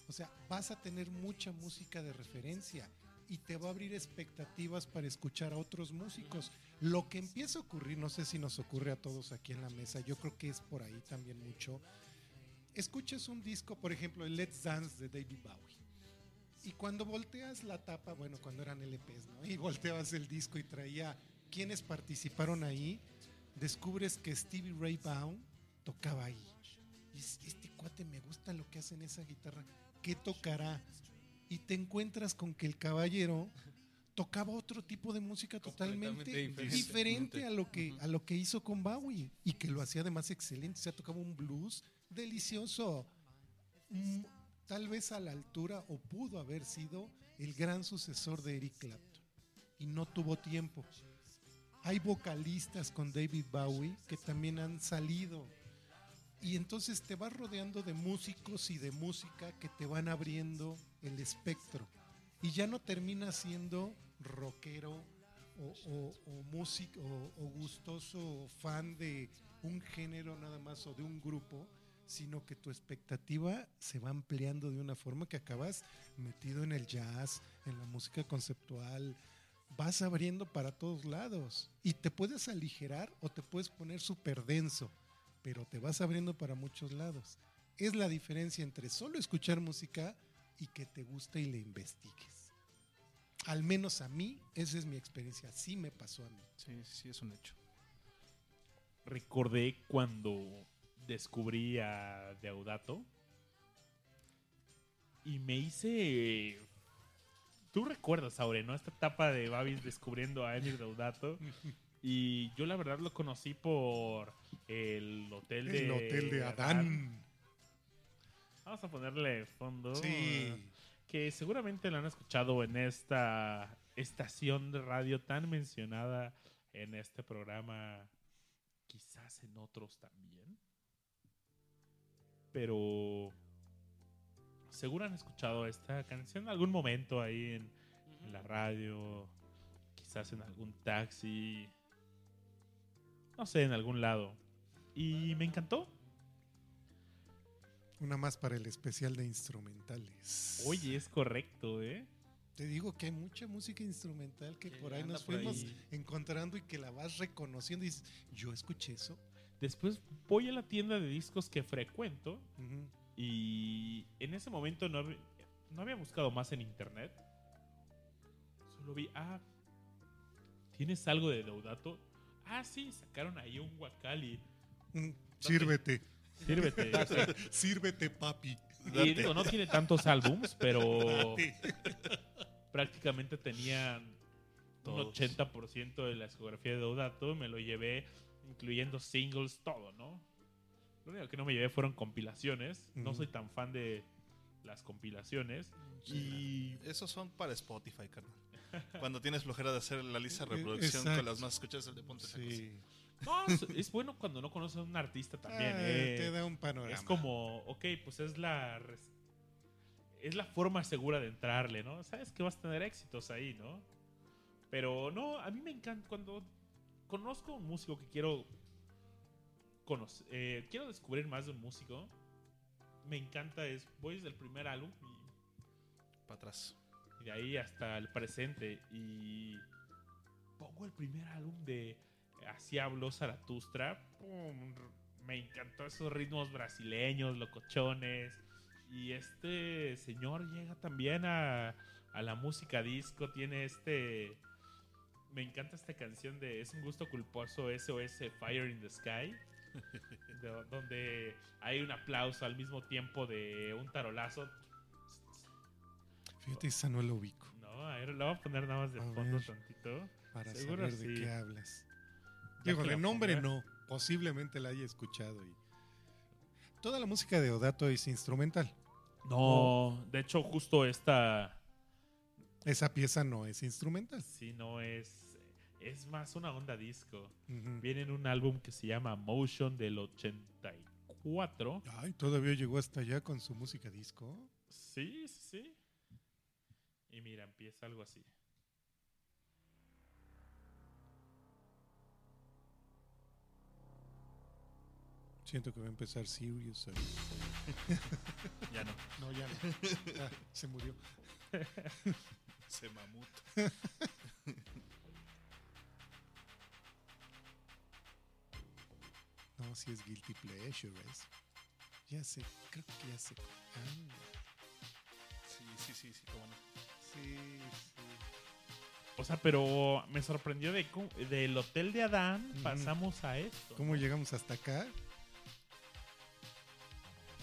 O sea, vas a tener mucha música de referencia y te va a abrir expectativas para escuchar a otros músicos. Lo que empieza a ocurrir, no sé si nos ocurre a todos aquí en la mesa, yo creo que es por ahí también mucho. Escuchas un disco, por ejemplo, el Let's Dance de David Bowie. Y cuando volteas la tapa, bueno, cuando eran LPs, ¿no? Y volteabas el disco y traía quienes participaron ahí, descubres que Stevie Ray Vaughan tocaba ahí. Y es- este cuate me gusta lo que hace en esa guitarra. ¿Qué tocará? Y te encuentras con que el caballero tocaba otro tipo de música totalmente diferente, diferente. a lo que a lo que hizo con Bowie y que lo hacía además excelente. O sea, tocaba un blues delicioso, mm, tal vez a la altura o pudo haber sido el gran sucesor de Eric Clapton y no tuvo tiempo. Hay vocalistas con David Bowie que también han salido y entonces te vas rodeando de músicos y de música que te van abriendo el espectro. Y ya no terminas siendo rockero o, o- o músico o, o gustoso fan de un género nada más o de un grupo, sino que tu expectativa se va ampliando de una forma que acabas metido en el jazz, en la música conceptual, vas abriendo para todos lados y te puedes aligerar o te puedes poner súper denso, pero te vas abriendo para muchos lados. Es la diferencia entre solo escuchar música y que te guste y le investigues. Al menos a mí, esa es mi experiencia, así me pasó a mí. Sí, sí, es un hecho. recordé cuando descubrí a Deodato y me hice. Tú recuerdas, Aure, ¿no? Esta etapa de Babis descubriendo a Emir Deodato. [laughs] Y yo la verdad lo conocí por el hotel de, El hotel de Adán. Vamos a ponerle fondo. Sí. Que seguramente lo han escuchado en esta estación de radio tan mencionada en este programa, quizás en otros también. Pero seguro han escuchado esta canción en algún momento ahí en, en la radio, quizás en algún taxi. no sé, en algún lado. Y me encantó. Una más para el especial de instrumentales. Oye, es correcto, ¿eh? Te digo que hay mucha música instrumental que Que por ahí nos por fuimos ahí. encontrando y que la vas reconociendo y dices, yo escuché eso. Después voy a la tienda de discos que frecuento y en ese momento no, no había buscado más en internet. Solo vi, ah, ¿tienes algo de Deodato? Ah, sí, sacaron ahí un Wakali. Mm, Sírvete, Sírvete. o [laughs] sea, sírvete, papi. y digo, no tiene tantos álbums, pero Date. prácticamente tenía un Todos. 80% de la discografía de Deodato. Me lo llevé, incluyendo singles, todo, ¿no? Lo único que no me llevé fueron compilaciones. No soy tan fan de las compilaciones. Y Esos son para Spotify, carnal. Cuando tienes flojera de hacer la lista de reproducción exacto. con las más escuchadas, el de ponte esa cosa. Sí. No, es, es bueno cuando no conoces a un artista también. Ah, eh. te da un panorama. Es como, ok, pues es la es la forma segura de entrarle, ¿no? Sabes que vas a tener éxitos ahí, ¿no? Pero no, a mí me encanta cuando conozco a un músico que quiero conocer, eh, quiero descubrir más de un músico. Me encanta es voy desde el primer álbum y, Para atrás. y de ahí hasta el presente y pongo el primer álbum de Así habló Zaratustra. ¡Pum! Me encantó esos ritmos brasileños, locochones. Y este señor llega también a, a la música disco. Tiene este. Me encanta esta canción de Es un gusto culposo SOS Fire in the Sky. [laughs] de- donde hay un aplauso al mismo tiempo de un tarolazo. Fíjate, esa no la ubico. No, a ver, la voy a poner nada más de A fondo ver. tantito. Para Seguro saber de sí. qué hablas. Digo, de nombre no. Posiblemente la haya escuchado. Y... Toda la música de Odato es instrumental. No, de hecho, justo esta. Esa pieza no es instrumental. Sí, no es. Es más una onda disco. Viene en un álbum que se llama Motion del 84. Ay, todavía llegó hasta allá con su música disco. Sí, sí, sí. Y mira, empieza algo así. Siento que va a empezar Sirius. [laughs] Ya no. No, ya no. Ah, se murió. [laughs] Se mamut. [laughs] No, si es Guilty Pleasure. es- Ya sé, creo que ya sé. Ah, Sí, sí, sí, sí, cómo no. sí, sí. O sea, pero me sorprendió de cómo- del Hotel de Adán pasamos a esto. ¿Cómo llegamos hasta acá?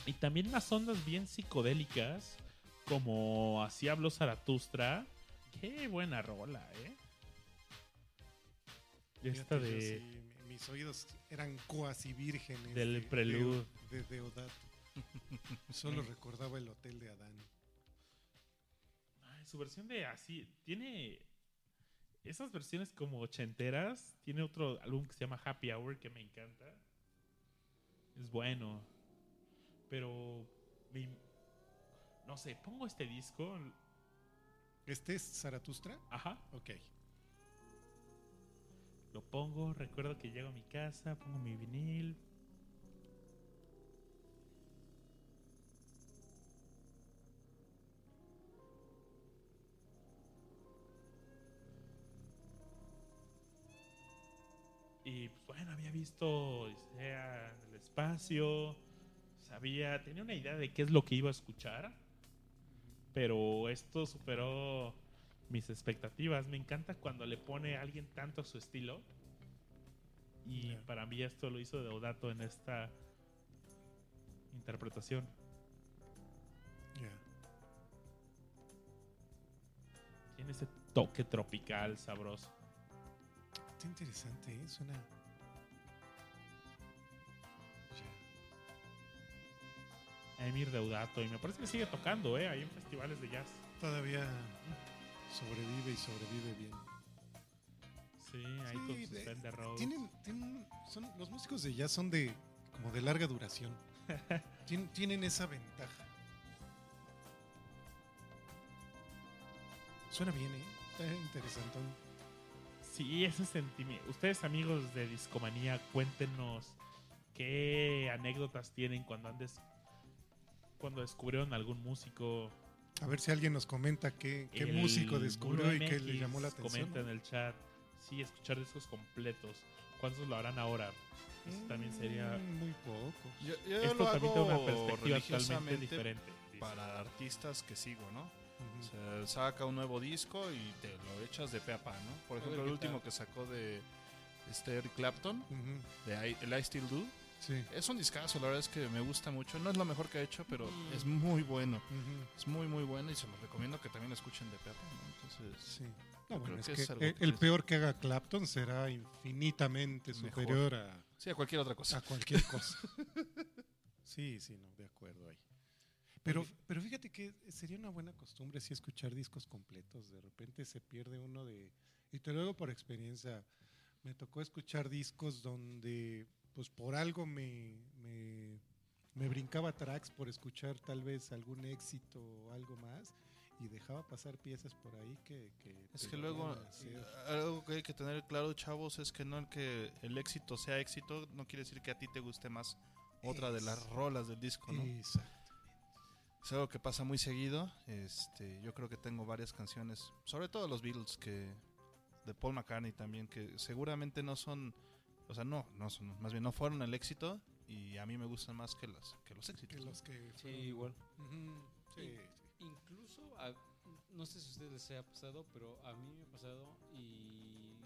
Y también unas ondas bien psicodélicas, como así habló Zaratustra. Qué buena rola, ¿eh? Esta Fíjate, de... sí, mi- mis oídos eran cuasi vírgenes. Del de- prelude. De, de Deodato. [laughs] Solo recordaba el hotel de Adán. Ay, su versión de así tiene esas versiones como ochenteras. Tiene otro álbum que se llama Happy Hour que me encanta. Es bueno. Pero me- no sé, pongo este disco. ¿Este es Zaratustra? Ajá. Ok. Lo pongo, recuerdo que llego a mi casa, pongo mi vinil. Y pues bueno, había visto Odisea en el espacio, sabía, tenía una idea de qué es lo que iba a escuchar, pero esto superó mis expectativas. Me encanta cuando le pone a alguien tanto a su estilo. Y para mí esto lo hizo Deodato en esta interpretación. Tiene ese toque tropical sabroso. Está interesante, ¿eh? Suena. Emir Deodato. Y me parece que sigue tocando, ¿eh? Ahí en festivales de jazz. Todavía sobrevive y sobrevive bien. Sí, ahí Sí, con sus Rhodes. Tienen, tienen- son, los músicos de jazz son de como de larga duración. [laughs] Tien- tienen esa ventaja. Suena bien, ¿eh? Está interesante. Sí, ese sentimiento. Ustedes, amigos de Discomanía, cuéntenos qué anécdotas tienen cuando andes. Cuando descubrieron algún músico. A ver si alguien nos comenta qué, qué músico descubrió y qué le llamó la atención. Comenta en el chat. Sí, escuchar discos completos. ¿Cuántos lo harán ahora? Eso también sería. Mm, Muy poco. Yo, yo Esto lo también hago una perspectiva totalmente diferente. dice. para artistas que sigo, ¿no? O Ujú. sea, saca un nuevo disco y te lo echas de pe a pa, ¿no? Por ejemplo, el último que sacó de este Eric Clapton, Ujú. de I, el I Still Do, Sí. es un discazo, la verdad es que me gusta mucho. No es lo mejor que ha hecho, pero Mm. es muy bueno. Es muy, muy bueno y se los recomiendo que también lo escuchen de pe a pa, ¿no? Entonces, Sí. Yo No, bueno, creo es que que es algo el, peor que haga Clapton será infinitamente Mejor. superior a, sí, a cualquier otra cosa. a cualquier cosa. [laughs] Sí, sí, no, de acuerdo ahí. Pero, pero fíjate que sería una buena costumbre sí escuchar discos completos. De repente se pierde uno de... Y te lo digo por experiencia. Me tocó escuchar discos donde, pues por algo me, me, me brincaba tracks por escuchar tal vez algún éxito o algo más y dejaba pasar piezas por ahí que... que Es que luego, algo que hay que tener claro, chavos, es que no el que el éxito sea éxito, no quiere decir que a ti te guste más otra de las rolas del disco, ¿no? Exacto. Es algo que pasa muy seguido. Este, yo creo que tengo varias canciones, sobre todo los Beatles, que de Paul McCartney también, que seguramente no son, o sea, no, no son, más bien no fueron el éxito y a mí me gustan más que los, que los éxitos. Que los que Sí, igual. Sí, sí. Incluso, a- no sé si a ustedes les haya pasado, pero a mí me ha pasado y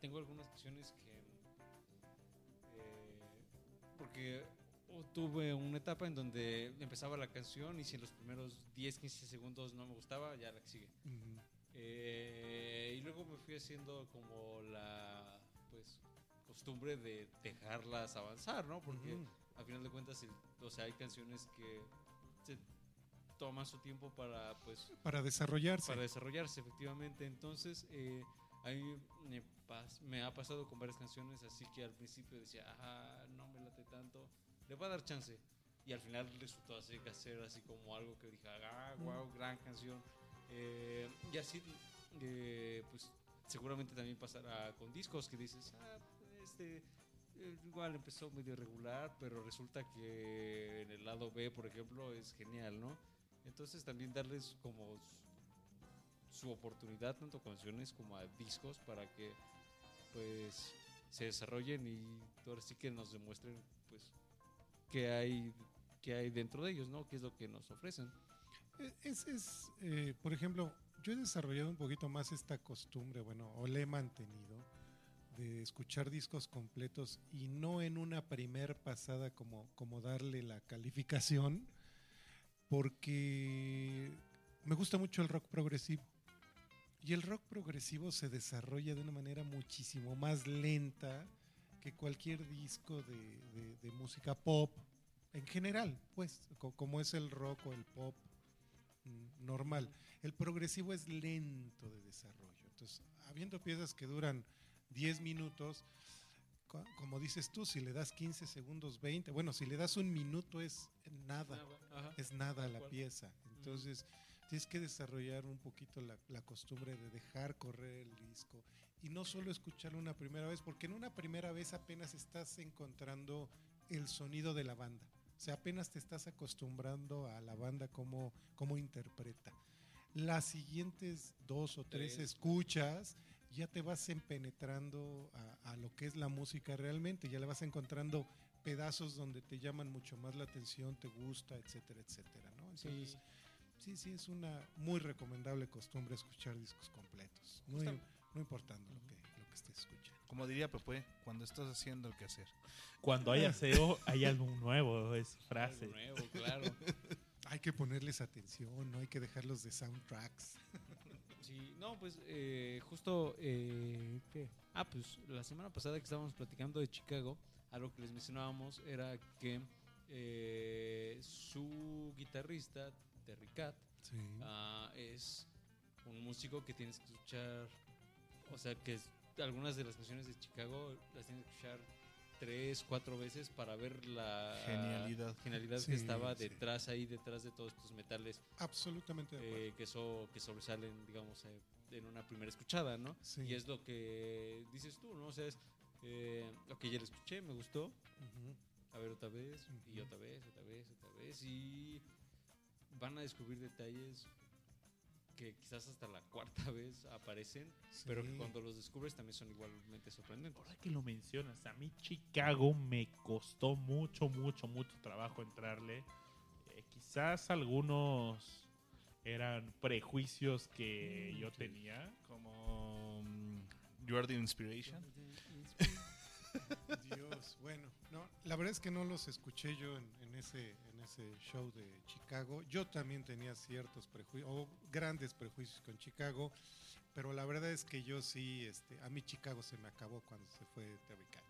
tengo algunas canciones que... eh, porque tuve una etapa en donde empezaba la canción y si en los primeros 10, 15 segundos no me gustaba, ya la que sigue. Eh, y luego me fui haciendo como la pues costumbre de dejarlas avanzar, ¿no? Porque Ujú. a final de cuentas, el- o sea, hay canciones que se toman su tiempo para pues Para desarrollarse. para desarrollarse efectivamente. Entonces, eh, a mí me, pas- me ha pasado con varias canciones, así que al principio decía, ah, no me late tanto, le voy a dar chance. Y al final resultó así, que hacer así como algo que dije, ah, wow, gran canción. Eh, y así, eh, pues seguramente también pasará con discos que dices, ah, este eh, igual empezó medio regular, pero resulta que en el lado B, por ejemplo, es genial, ¿no? Entonces también darles como su, oportunidad, tanto a canciones como a discos, para que pues se desarrollen y ahora sí que nos demuestren pues qué hay, qué hay dentro de ellos, ¿no? ¿Qué es lo que nos ofrecen? E- Es, es, eh, por ejemplo, yo he desarrollado un poquito más esta costumbre, bueno, o la he mantenido, de escuchar discos completos y no en una primer pasada como, como darle la calificación, porque me gusta mucho el rock progresivo. Y el rock progresivo se desarrolla de una manera muchísimo más lenta que cualquier disco de, música pop en general, pues, co- como es el rock o el pop normal. El progresivo es lento de desarrollo. Entonces, habiendo piezas que duran 10 minutos, co- como dices tú, si le das 15 segundos, 20, bueno, si le das un minuto es nada Ajá. es nada la pieza. Entonces, tienes que desarrollar un poquito la, la costumbre de dejar correr el disco y no solo escucharlo una primera vez, porque en una primera vez apenas estás encontrando el sonido de la banda. O sea, apenas te estás acostumbrando a la banda como, como interpreta. Las siguientes dos o tres Tres. escuchas ya te vas empenetrando a, a lo que es la música realmente, ya le vas encontrando pedazos donde te llaman mucho más la atención, te gusta, etcétera, etcétera, ¿no? Entonces, sí, sí, es una muy recomendable costumbre escuchar discos completos, no, Justa- no importando lo que, lo que estés escuchando. Como diría Pepe, cuando estás haciendo el quehacer. Cuando hay aseo, hay álbum nuevo, es frase. Algo nuevo, claro. [laughs] Hay que ponerles atención, no hay que dejarlos de soundtracks. [laughs] Sí, no, pues eh, justo, eh, ¿qué? Ah, pues la semana pasada que estábamos platicando de Chicago, algo que les mencionábamos era que eh, su guitarrista, Terry Cat, Sí. ah, es un músico que tienes que escuchar, o sea, que es- algunas de las canciones de Chicago las tienes que escuchar tres, cuatro veces para ver la Genialidad. genialidad Sí, que estaba sí. detrás ahí, detrás de todos estos metales Absolutamente de acuerdo. eh, que, so- que sobresalen, digamos, eh, en una primera escuchada, ¿no? Sí. Y es lo que dices tú, ¿no? O sea, es eh, lo que ya le escuché, me gustó, a ver otra vez, y otra vez, otra vez, otra vez, y van a descubrir detalles que quizás hasta la cuarta [laughs] vez aparecen, pero que Sí. cuando los descubres también son igualmente sorprendentes. Ahora que lo mencionas, a mí Chicago me costó mucho, mucho, mucho trabajo entrarle. Eh, quizás algunos eran prejuicios que yo tenía. Como mm, You Are the Inspiration. Dios, bueno, no, la verdad es que no los escuché yo en, en ese en ese show de Chicago. Yo también tenía ciertos prejuicios o grandes prejuicios con Chicago, pero la verdad es que yo sí, este, a mí Chicago se me acabó cuando se fue Terry Cat.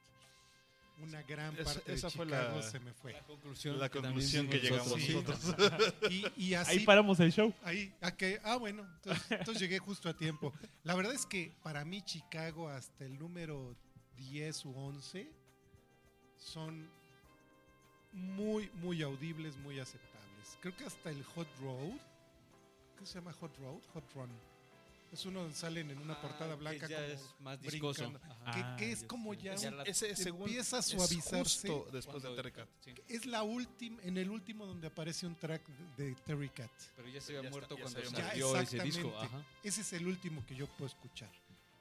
Una gran Esa- parte esa de fue Chicago la- se me fue. La conclusión, La que conclusión que llegamos Sí. nosotros. Y, y así Ahí paramos el show. Ahí, a que, ah, bueno, entonces, entonces llegué justo a tiempo. La verdad es que para mí Chicago hasta el número 10 u 11 son muy, muy audibles, muy aceptables. Creo que hasta el Hot Road, ¿qué se llama Hot Road? Hot Run. Es uno donde salen en una Ah, portada que blanca ya como es más brincando. Ajá. Que, Ah, que es como sé. ya, Ya un- Ese según empieza a es suavizarse justo después de Terry Cat. sí. es la última, en el último donde aparece un track de, de Terry Cat. Pero ya se había muerto ya cuando salió ese disco. exactamente. Ajá. Ese es el último que yo puedo escuchar.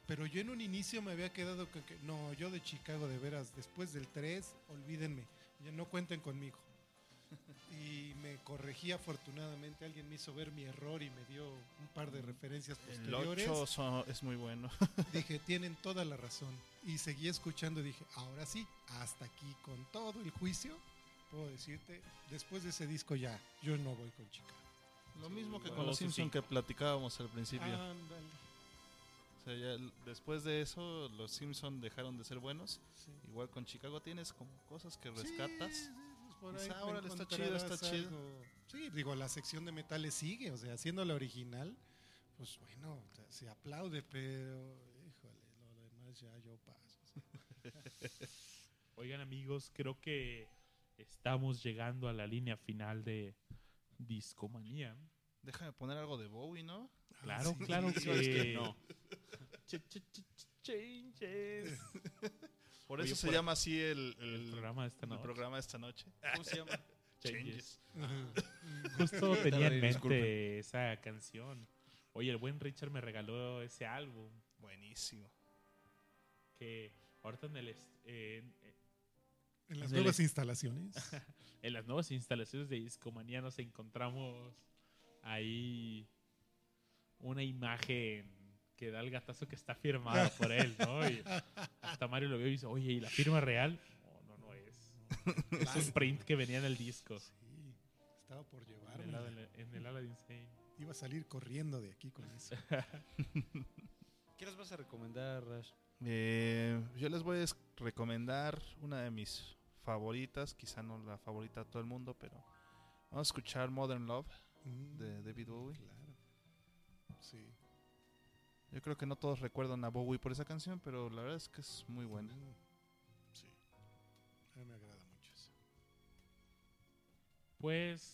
Pero yo en un inicio me había quedado con que, no, yo de Chicago de veras, después del 3, olvídenme, ya no cuenten conmigo. Y me corregí afortunadamente, alguien me hizo ver mi error y me dio un par de referencias El posteriores. 8 son- es muy bueno. [laughs] Dije, tienen toda la razón. Y seguí escuchando y dije, ahora sí, hasta aquí con todo el juicio, puedo decirte, después de ese disco ya, yo no voy con Chicago. Lo mismo que con los sí. que platicábamos al principio. Ándale. Sea, ya después de eso, los Simpsons dejaron de ser buenos. Sí. Igual con Chicago tienes como cosas que rescatas. sí, pues por Dices, ahí "Ah, te órale, está chido, está chido". algo. Sí, digo, la sección de metales sigue, o sea, siendo la original, pues bueno, o sea, se aplaude, pero híjole, lo demás ya yo paso. [laughs] Oigan amigos, creo que estamos llegando a la línea final de Discomanía. Déjame poner algo de Bowie, ¿no? Claro, sí. claro Sí, que, es que no. [laughs] Ch- ch- ch- ch- Changes. [laughs] Por Oye, eso se por- llama así el, el- El programa de esta el noche. programa de esta noche. ¿Cómo se llama? [laughs] Changes. Justo tenía en mente esa canción. Oye, el buen Richard me regaló ese álbum Buenísimo. que ahorita en el est- en- En las En el nuevas es- instalaciones. en las nuevas instalaciones de Discomanía nos encontramos ahí una imagen que da el gatazo que está firmada por él, ¿no? Y hasta Mario lo vio y dice, oye, ¿y la firma real? No, no, no es. Es un print que venía en el disco. Sí, estaba por En el, llevarme. en el ala de Insane. Iba a salir corriendo de aquí con eso. ¿Qué les vas a recomendar, Rash? Eh, yo les voy a recomendar una de mis favoritas, quizá no la favorita de todo el mundo, pero vamos a escuchar Modern Love. Mm, De David Bowie. Claro. Sí. Yo creo que no todos recuerdan a Bowie por esa canción, pero la verdad es que es muy buena. Sí. A mí me agrada mucho eso. Pues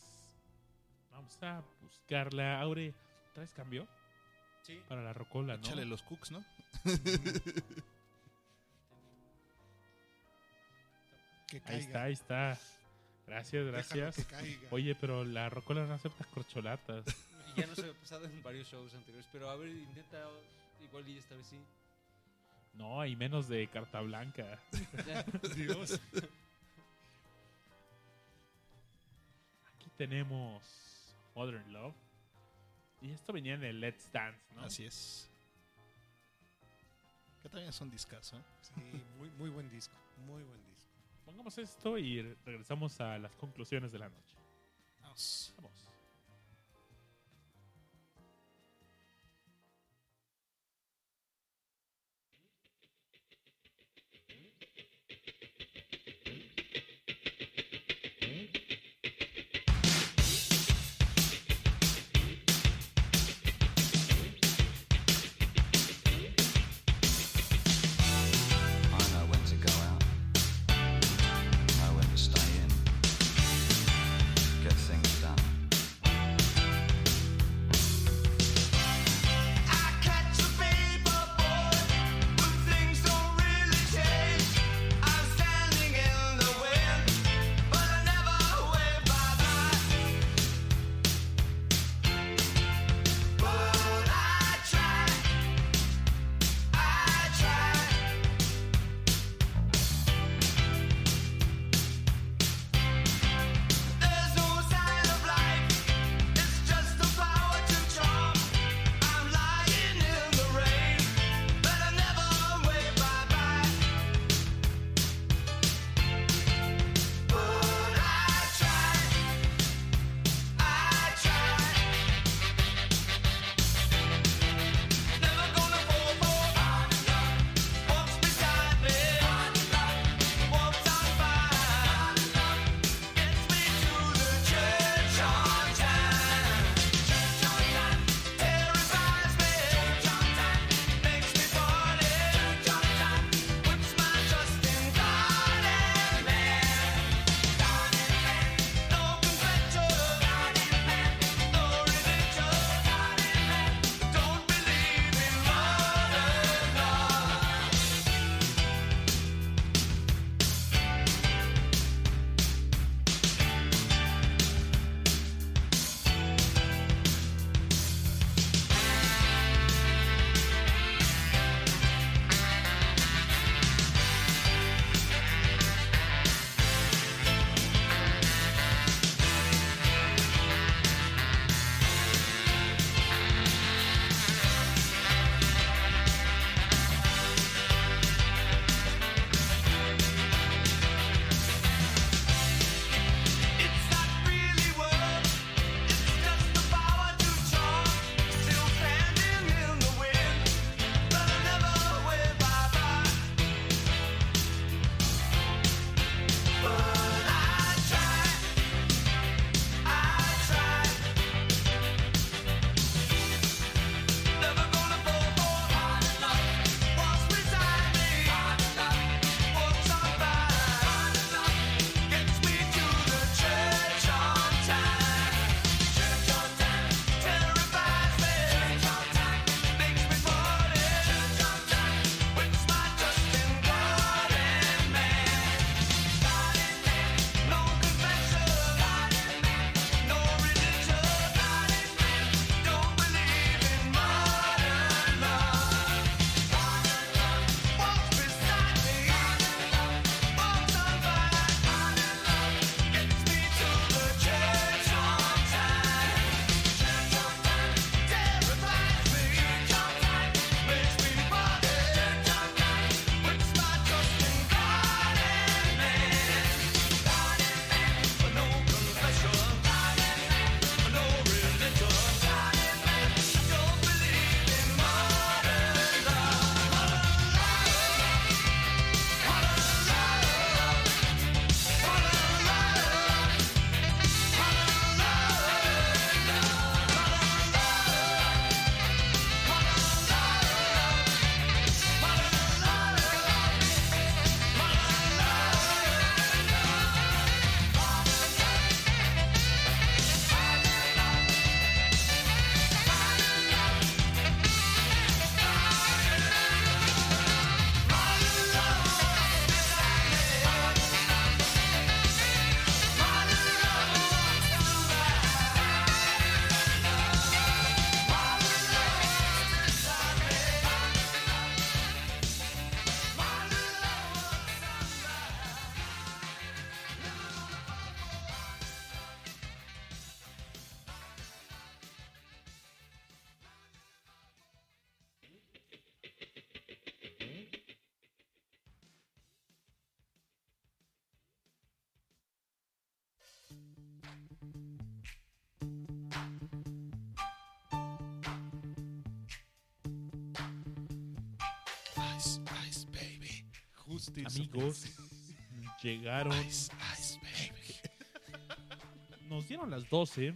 vamos a buscarla. Aure, ¿traes cambio? Sí. Para la rocola, ¿no? Échale los cooks, ¿no? [laughs] Que Ahí caiga. está, ahí está. Gracias, gracias. que caiga. Oye, pero la rocola no acepta corcholatas. Y ya nos había pasado en varios shows anteriores, pero a ver, intenta igual y esta vez sí. No, y menos de carta blanca. Ya. [laughs] Dios. Aquí tenemos Modern Love. Y esto venía en el Let's Dance, ¿no? Así es. Que también es un discazo, ¿eh? Sí, muy, muy buen disco. Muy buen disco. Pongamos esto y re- regresamos a las conclusiones de la noche. Vamos. Vamos. Amigos, llegaron. Ice, ice, baby. [laughs] Nos dieron las 12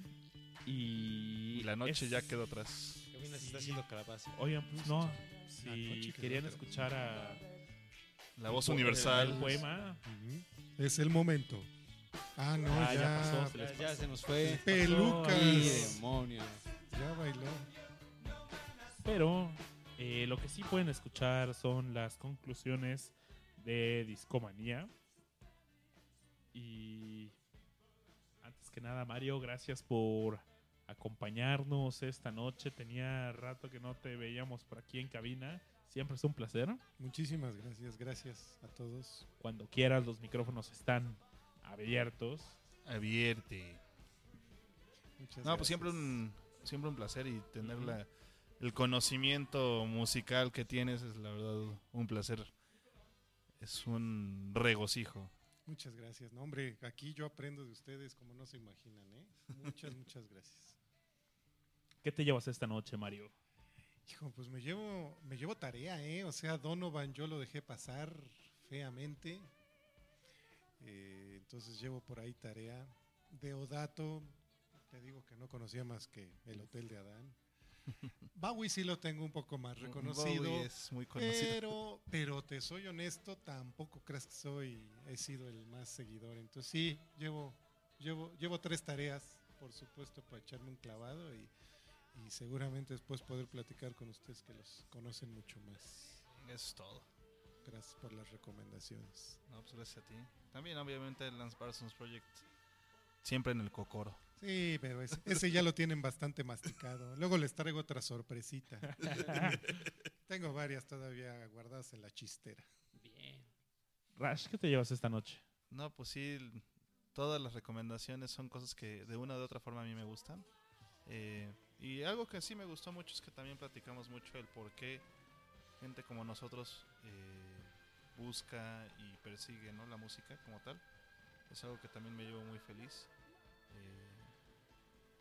y. Y la noche es- ya quedó atrás. Está haciendo calabaza. Oigan, pues no. Si querían escuchar a. La voz el universal. poema. Es el momento. Ah, no, Ah, ya. ya pasó, se les Ya, ya se nos fue. Pelucas. ¡Y demonios! Ya bailó. Pero eh, lo que sí pueden escuchar son las conclusiones de Discomanía. Y antes que nada, Mario, gracias por acompañarnos esta noche. Tenía rato que no te veíamos por aquí en cabina. Siempre es un placer. Muchísimas gracias. Gracias a todos. Cuando quieras, los micrófonos están abiertos. Abierte. Muchas No, gracias. pues siempre un, siempre un placer y tener la- el conocimiento musical que tienes es la verdad un placer. Es un regocijo. Muchas gracias. No, hombre, aquí yo aprendo de ustedes como no se imaginan, ¿eh? Muchas, muchas gracias. ¿Qué te llevas esta noche, Mario? Hijo, pues me llevo, me llevo tarea, ¿eh? O sea, Donovan yo lo dejé pasar feamente. Eh, entonces llevo por ahí tarea. Deodato, te digo que no conocía más que el Hotel de Adán. [laughs] Bowie sí lo tengo un poco más reconocido. Bowie es muy conocido. Pero, pero te soy honesto, tampoco crees que soy, he sido el más seguidor. Entonces sí, llevo, llevo, llevo tres tareas, por supuesto, para echarme un clavado y, y seguramente después poder platicar con ustedes que los conocen mucho más. Eso es todo. Gracias por las recomendaciones. No, pues gracias a ti. También obviamente el Lance Parsons Project siempre en el cocoro. Sí, pero ese, ese ya lo tienen bastante masticado. Luego les traigo otra sorpresita. [laughs] Tengo varias todavía guardadas en la chistera. Bien. Rash, ¿qué te llevas esta noche? No, pues sí, todas las recomendaciones son cosas que de una u otra forma a mí me gustan. Eh, y algo que sí me gustó mucho es que también platicamos mucho el por qué gente como nosotros eh, busca y persigue ¿no? la música como tal. Es algo que también me llevo muy feliz.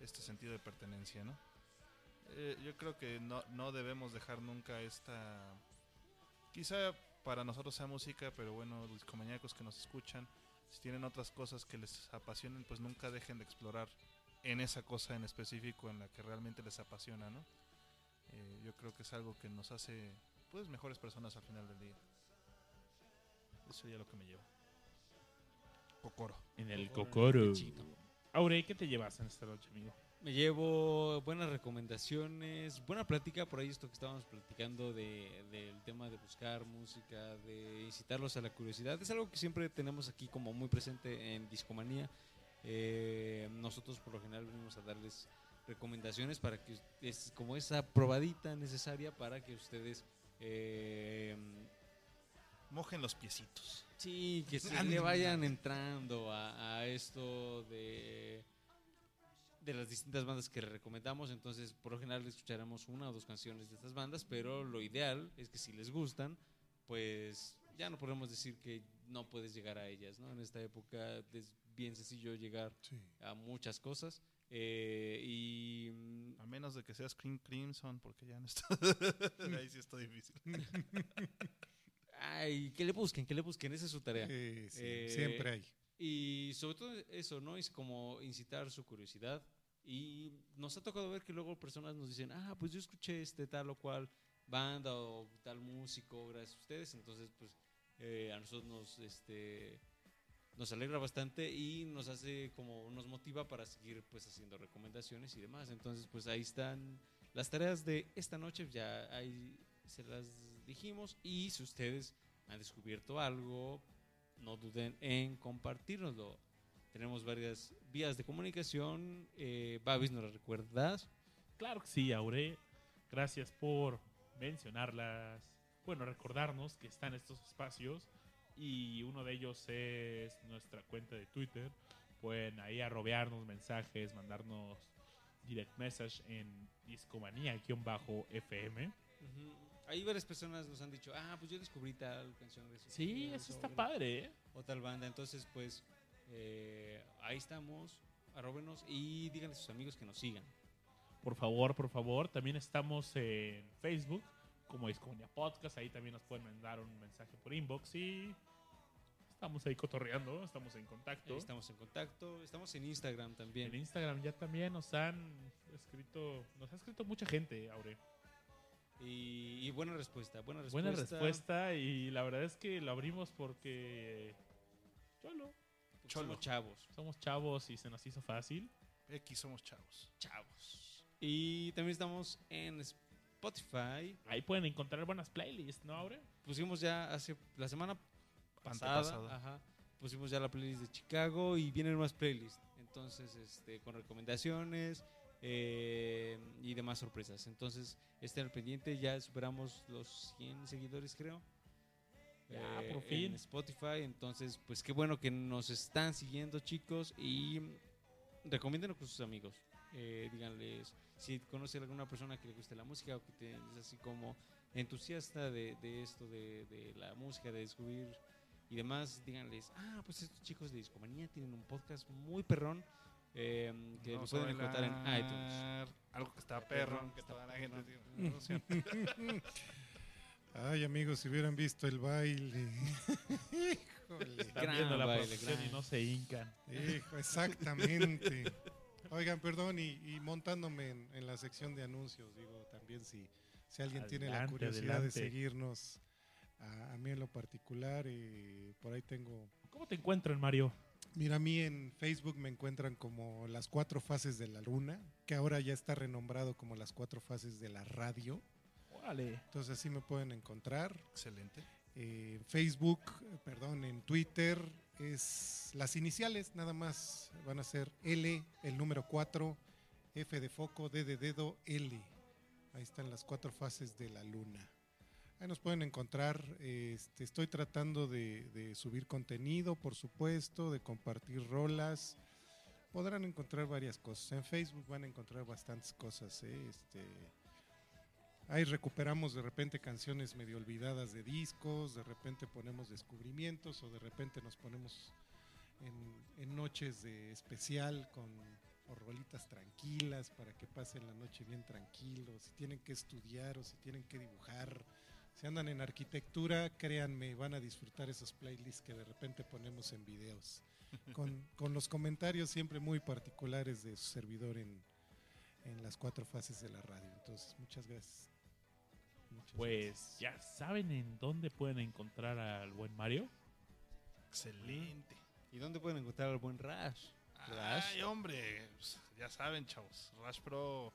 Este sentido de pertenencia, ¿no? Eh, yo creo que no, no debemos dejar nunca esta... Quizá para nosotros sea música, pero bueno, los que nos escuchan, si tienen otras cosas que les apasionen, pues nunca dejen de explorar en esa cosa en específico en la que realmente les apasiona, ¿no? Eh, yo creo que es algo que nos hace, pues, mejores personas al final del día. Eso sería lo que me llevo. Cocoro. En el Cocoro, Cocoro. Qué chido. Aure, ¿qué te llevas en esta noche, amigo? Me llevo buenas recomendaciones, buena plática, por ahí esto que estábamos platicando de, del tema de buscar música, de incitarlos a la curiosidad. Es algo que siempre tenemos aquí como muy presente en Discomanía. Eh, nosotros por lo general venimos a darles recomendaciones para que es como esa probadita necesaria para que ustedes eh, Mojen los piecitos. Sí, que se le vayan entrando a, a esto de, de las distintas bandas que recomendamos. Entonces, por lo general, escucharemos una o dos canciones de estas bandas, pero lo ideal es que si les gustan, pues ya no podemos decir que no puedes llegar a ellas, ¿no? En esta época es bien sencillo llegar Sí. a muchas cosas. eh, y mm, A menos de que seas Cream Crimson, porque ya no está. [laughs] Ahí sí está difícil. [laughs] ay, que le busquen, que le busquen, esa es su tarea. Eh, sí, Eh, siempre hay. Y sobre todo eso, ¿no? Es como incitar su curiosidad. Y nos ha tocado ver que luego personas nos dicen, ah, pues yo escuché este tal o cual banda o tal músico gracias a ustedes. Entonces, pues eh, a nosotros nos, este, nos alegra bastante y nos hace como, nos motiva para seguir pues haciendo recomendaciones y demás. Entonces, pues ahí están las tareas de esta noche, ya ahí se las dijimos. Y si ustedes han descubierto algo, no duden en compartirnoslo. Tenemos varias vías de comunicación. Eh, Babis, ¿nos las recuerdas? Claro que sí, Aure. Gracias por mencionarlas. Bueno, recordarnos que están estos espacios y uno de ellos es nuestra cuenta de Twitter. Pueden ahí arrobearnos mensajes, mandarnos direct message en discomanía-fm. Ahí varias personas nos han dicho, ah, pues yo descubrí tal canción de Sí, eso está padre, ¿eh? O tal banda. Entonces, pues eh, ahí estamos. Arróbenos y díganle a sus amigos que nos sigan. Por favor, por favor. También estamos en Facebook como Discomanía Podcast. Ahí también nos pueden mandar un mensaje por inbox y estamos ahí cotorreando, estamos en contacto. Ahí estamos en contacto. Estamos en Instagram también. En Instagram ya también nos han escrito, nos ha escrito mucha gente, Aure. Y, y buena respuesta, buena respuesta. Buena respuesta y la verdad es que lo abrimos porque cholo, Porque Somos chavos. somos chavos y se nos hizo fácil. X somos chavos. Chavos. Y también estamos en Spotify. Ahí pueden encontrar buenas playlists, ¿no, Aure? Pusimos ya hace la semana pasada, ajá, pusimos ya la playlist de Chicago y vienen más playlists. Entonces, este, con recomendaciones eh, y demás sorpresas. Entonces, estén al pendiente. Ya superamos los 100 seguidores, creo. Ya, eh, por fin. En Spotify. Entonces, pues qué bueno que nos están siguiendo, chicos. Y recomiéndenos con sus amigos. Eh, díganles si conocen alguna persona que le guste la música o que te- es así como entusiasta de, de esto, de, de la música, de descubrir y demás, díganles, ah, pues estos chicos de Discomanía tienen un podcast muy perrón eh, que Vamos pueden encontrar en iTunes. Algo que está perro, que está toda la gente tiene. [laughs] Ay, amigos, si hubieran visto el baile. Híjole. Están Gran viendo la baile, gran. y no se hincan. Hijo, exactamente. Oigan, perdón, y, y montándome en, en la sección de anuncios, digo, también si, si alguien tiene la Adelante, curiosidad de adelante. seguirnos, a, a mí en lo particular, eh, por ahí tengo... ¿Cómo te encuentran, Mario? Mira, a mí en Facebook me encuentran como las cuatro fases de la luna, que ahora ya está renombrado como las cuatro fases de la radio. Órale. Entonces así me pueden encontrar. Excelente. Eh, Facebook, eh, perdón, en Twitter es las iniciales, nada más van a ser L, el número 4, F de foco, D de dedo, L. Ahí están las cuatro fases de la luna. Ahí nos pueden encontrar. este, estoy tratando de, subir contenido, por supuesto, de compartir rolas. Podrán encontrar varias cosas. En Facebook van a encontrar bastantes cosas. ¿eh? Este, Ahí recuperamos de repente canciones medio olvidadas de discos, de repente ponemos descubrimientos o de repente nos ponemos en, en noches de especial con o rolitas tranquilas para que pasen la noche bien tranquilos. Si tienen que estudiar o si tienen que dibujar, si andan en arquitectura, créanme, van a disfrutar esos playlists que de repente ponemos en videos. [laughs] Con, con los comentarios siempre muy particulares de su servidor en, en las cuatro fases de la radio. Entonces, muchas gracias. Muchas Pues ya saben en dónde pueden encontrar al buen Mario. Excelente. ¿Y dónde pueden encontrar al buen Rash? Rash. Ay, hombre. pues, ya saben, chavos. Rash Pro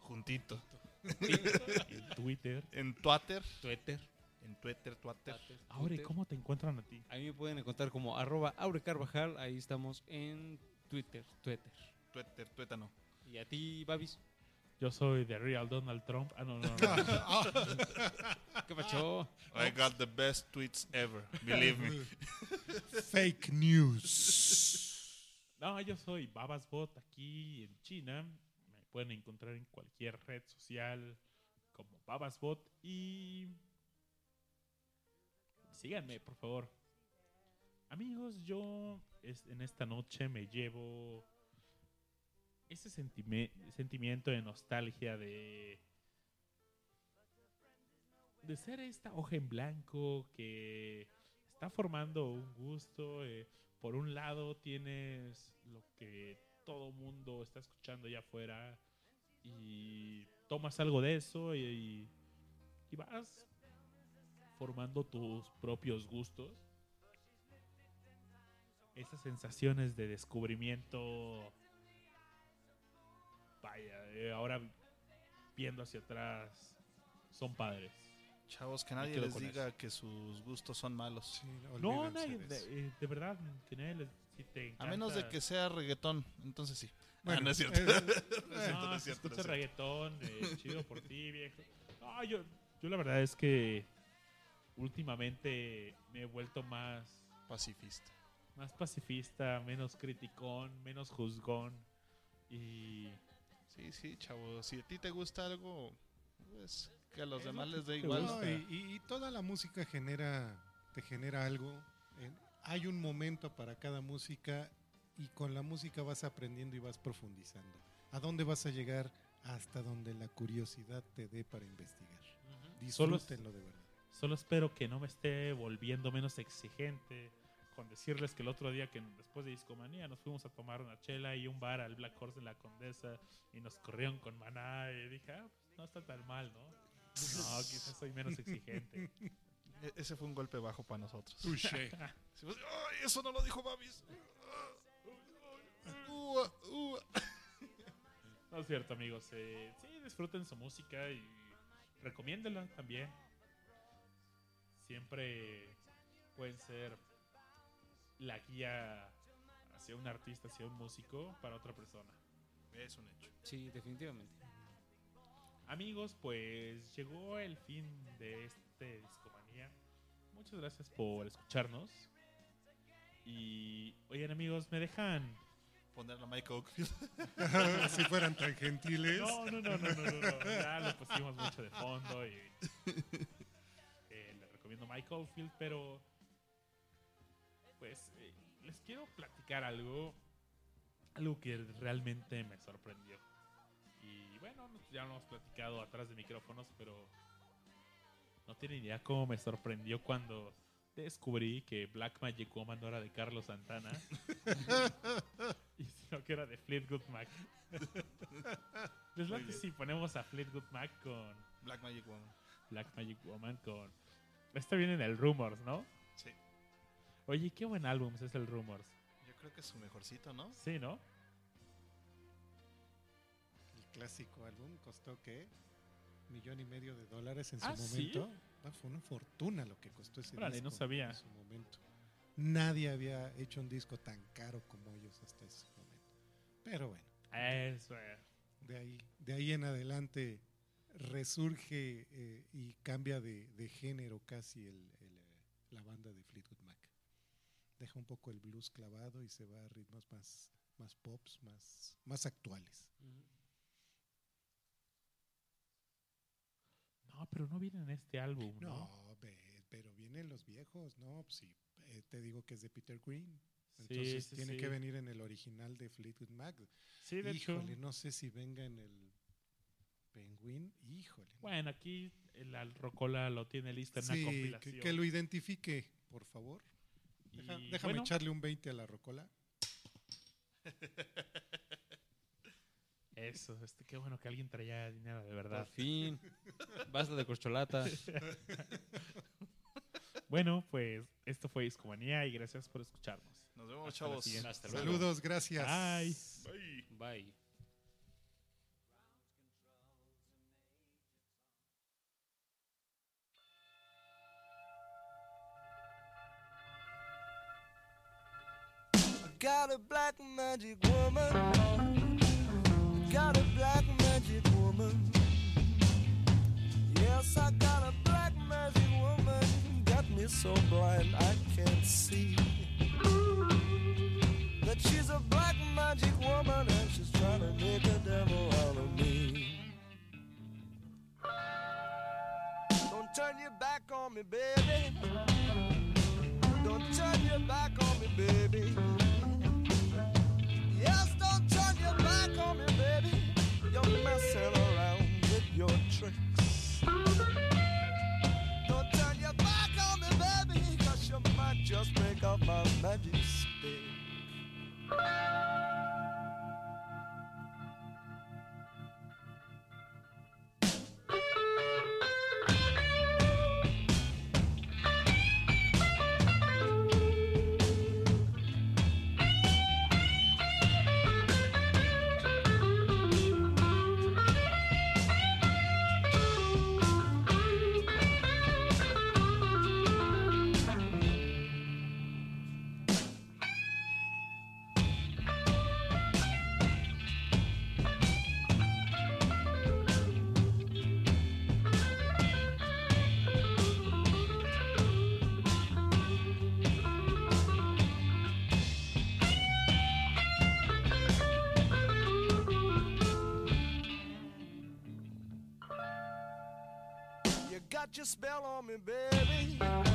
juntito. [laughs] en Twitter. En Twitter. Twitter. En Twitter, Twitter. Aure. ¿cómo te encuentran a ti? A mí me pueden encontrar como arroba Aure Carvajal. Ahí estamos en Twitter. Twitter. Twitter, tuétano. ¿Y a ti, Babis? Yo soy The Real Donald Trump. Ah, no, no, no. [laughs] ¿Qué pacho? I got the best tweets ever. Believe me. [laughs] Fake news. No, yo soy Babasbot aquí en China. Pueden encontrar en cualquier red social como Babasbot y síganme, por favor. Amigos, yo en esta noche me llevo ese sentimiento de nostalgia de de ser esta hoja en blanco que está formando un gusto. eh, por un lado tienes lo que todo mundo está escuchando allá afuera y tomas algo de eso y, y vas formando tus propios gustos. Esas sensaciones de descubrimiento, vaya, eh, ahora viendo hacia atrás, son padres. Chavos, que nadie les diga que sus gustos son malos. Sí, No, nadie, de eh, de verdad, que nadie les- si te A encanta- menos de que sea reggaetón, entonces sí. Bueno, ah, no es cierto. eh, [laughs] no es cierto, No, es si cierto, no es reggaetón, eh, [laughs] chido por ti, viejo. No, yo, yo la verdad es que últimamente me he vuelto más, Pacifista. más pacifista, menos criticón, menos juzgón. Y Sí, sí, chavo. Si a ti te gusta algo, pues que a los Es demás lo les dé igual. No, y, y- y toda la música genera, te genera algo. Hay un momento para cada música y con la música vas aprendiendo y vas profundizando. ¿A dónde vas a llegar? Hasta donde la curiosidad te dé para investigar. Solo- Disfrútenlo de verdad. Solo espero que no me esté volviendo menos exigente con decirles que el otro día que después de Discomanía nos fuimos a tomar una chela y un bar al Black Horse en la Condesa y nos corrieron con maná y dije, ah, pues no está tan mal, ¿no? [laughs] No, quizás soy menos exigente. [laughs] E- ese fue un golpe bajo para nosotros. Touché. [laughs] Decimos, ¡Ay, eso no lo dijo Babis! No es cierto, amigos. eh, sí, disfruten su música y recomiéndenla también. Siempre pueden ser la guía hacia un artista, hacia un músico para otra persona. Es un hecho. Sí, definitivamente. Amigos, pues llegó el fin de este Discomanía. Muchas gracias por escucharnos. Y, oigan amigos, ¿me dejan? Ponerlo a Mike Oakfield. [laughs] si fueran tan gentiles. No, no, no, no, no, no, no. Ya lo pusimos mucho de fondo y eh, le recomiendo Mike Oldfield, pero pues eh, les quiero platicar algo, algo que realmente me sorprendió. Y bueno, ya lo hemos platicado atrás de micrófonos, pero no tienen idea cómo me sorprendió cuando descubrí que Black Magic Woman no era de Carlos Santana, [laughs] y sino que era de Fleetwood Mac. [laughs] Les late si ponemos a Fleetwood Mac con Black Magic Woman. Black Magic Woman con... Este viene en el Rumors, ¿no? Sí. Oye, qué buen álbum es el Rumors. Yo creo que es su mejorcito, ¿no? Sí, ¿no? El clásico álbum costó ¿qué? Millón y medio de dólares en su ¿Ah, sí? momento. Ah, fue una fortuna lo que costó ese Órale, disco no sabía. en su momento. Nadie había hecho un disco tan caro como ellos hasta ese momento. Pero bueno, Eso es. de ahí, de ahí en adelante resurge eh, y cambia de, de género casi el- el, eh, la banda de Fleetwood Mac. Deja un poco el blues clavado y se va a ritmos más, más pops, más, más actuales. No, pero no viene en este álbum, ¿no? No, pero vienen los viejos, ¿no? Pues sí, eh, te digo que es de Peter Green. Entonces sí, tiene sí. que venir en el original de Fleetwood Mac. Sí, de Híjole, hecho. no sé si venga en el Penguin. Híjole. no. Bueno, aquí el al Rocola lo tiene listo en una compilación. que, que lo identifique, por favor. Deja- Y, déjame bueno, echarle un 20 a la rocola. [laughs] Eso, este, qué bueno que alguien traía dinero de Por verdad. fin. Basta de corcholata. [laughs] Bueno, pues esto fue Discomanía y gracias por escucharnos. Nos vemos, Hasta chavos. siguiente. Hasta luego. Saludos, gracias. Bye. Bye. Got a black magic woman. Got a black magic woman. Yes, I got a black magic woman. Got me so blind I can't see. She's a black magic woman and she's trying to make a devil out of me. Don't turn your back on me, baby. Don't turn your back on me, baby. Yes, don't tricks. Don't turn your back on me, baby, cause you might just break up my magic stick. You got your spell on me, baby.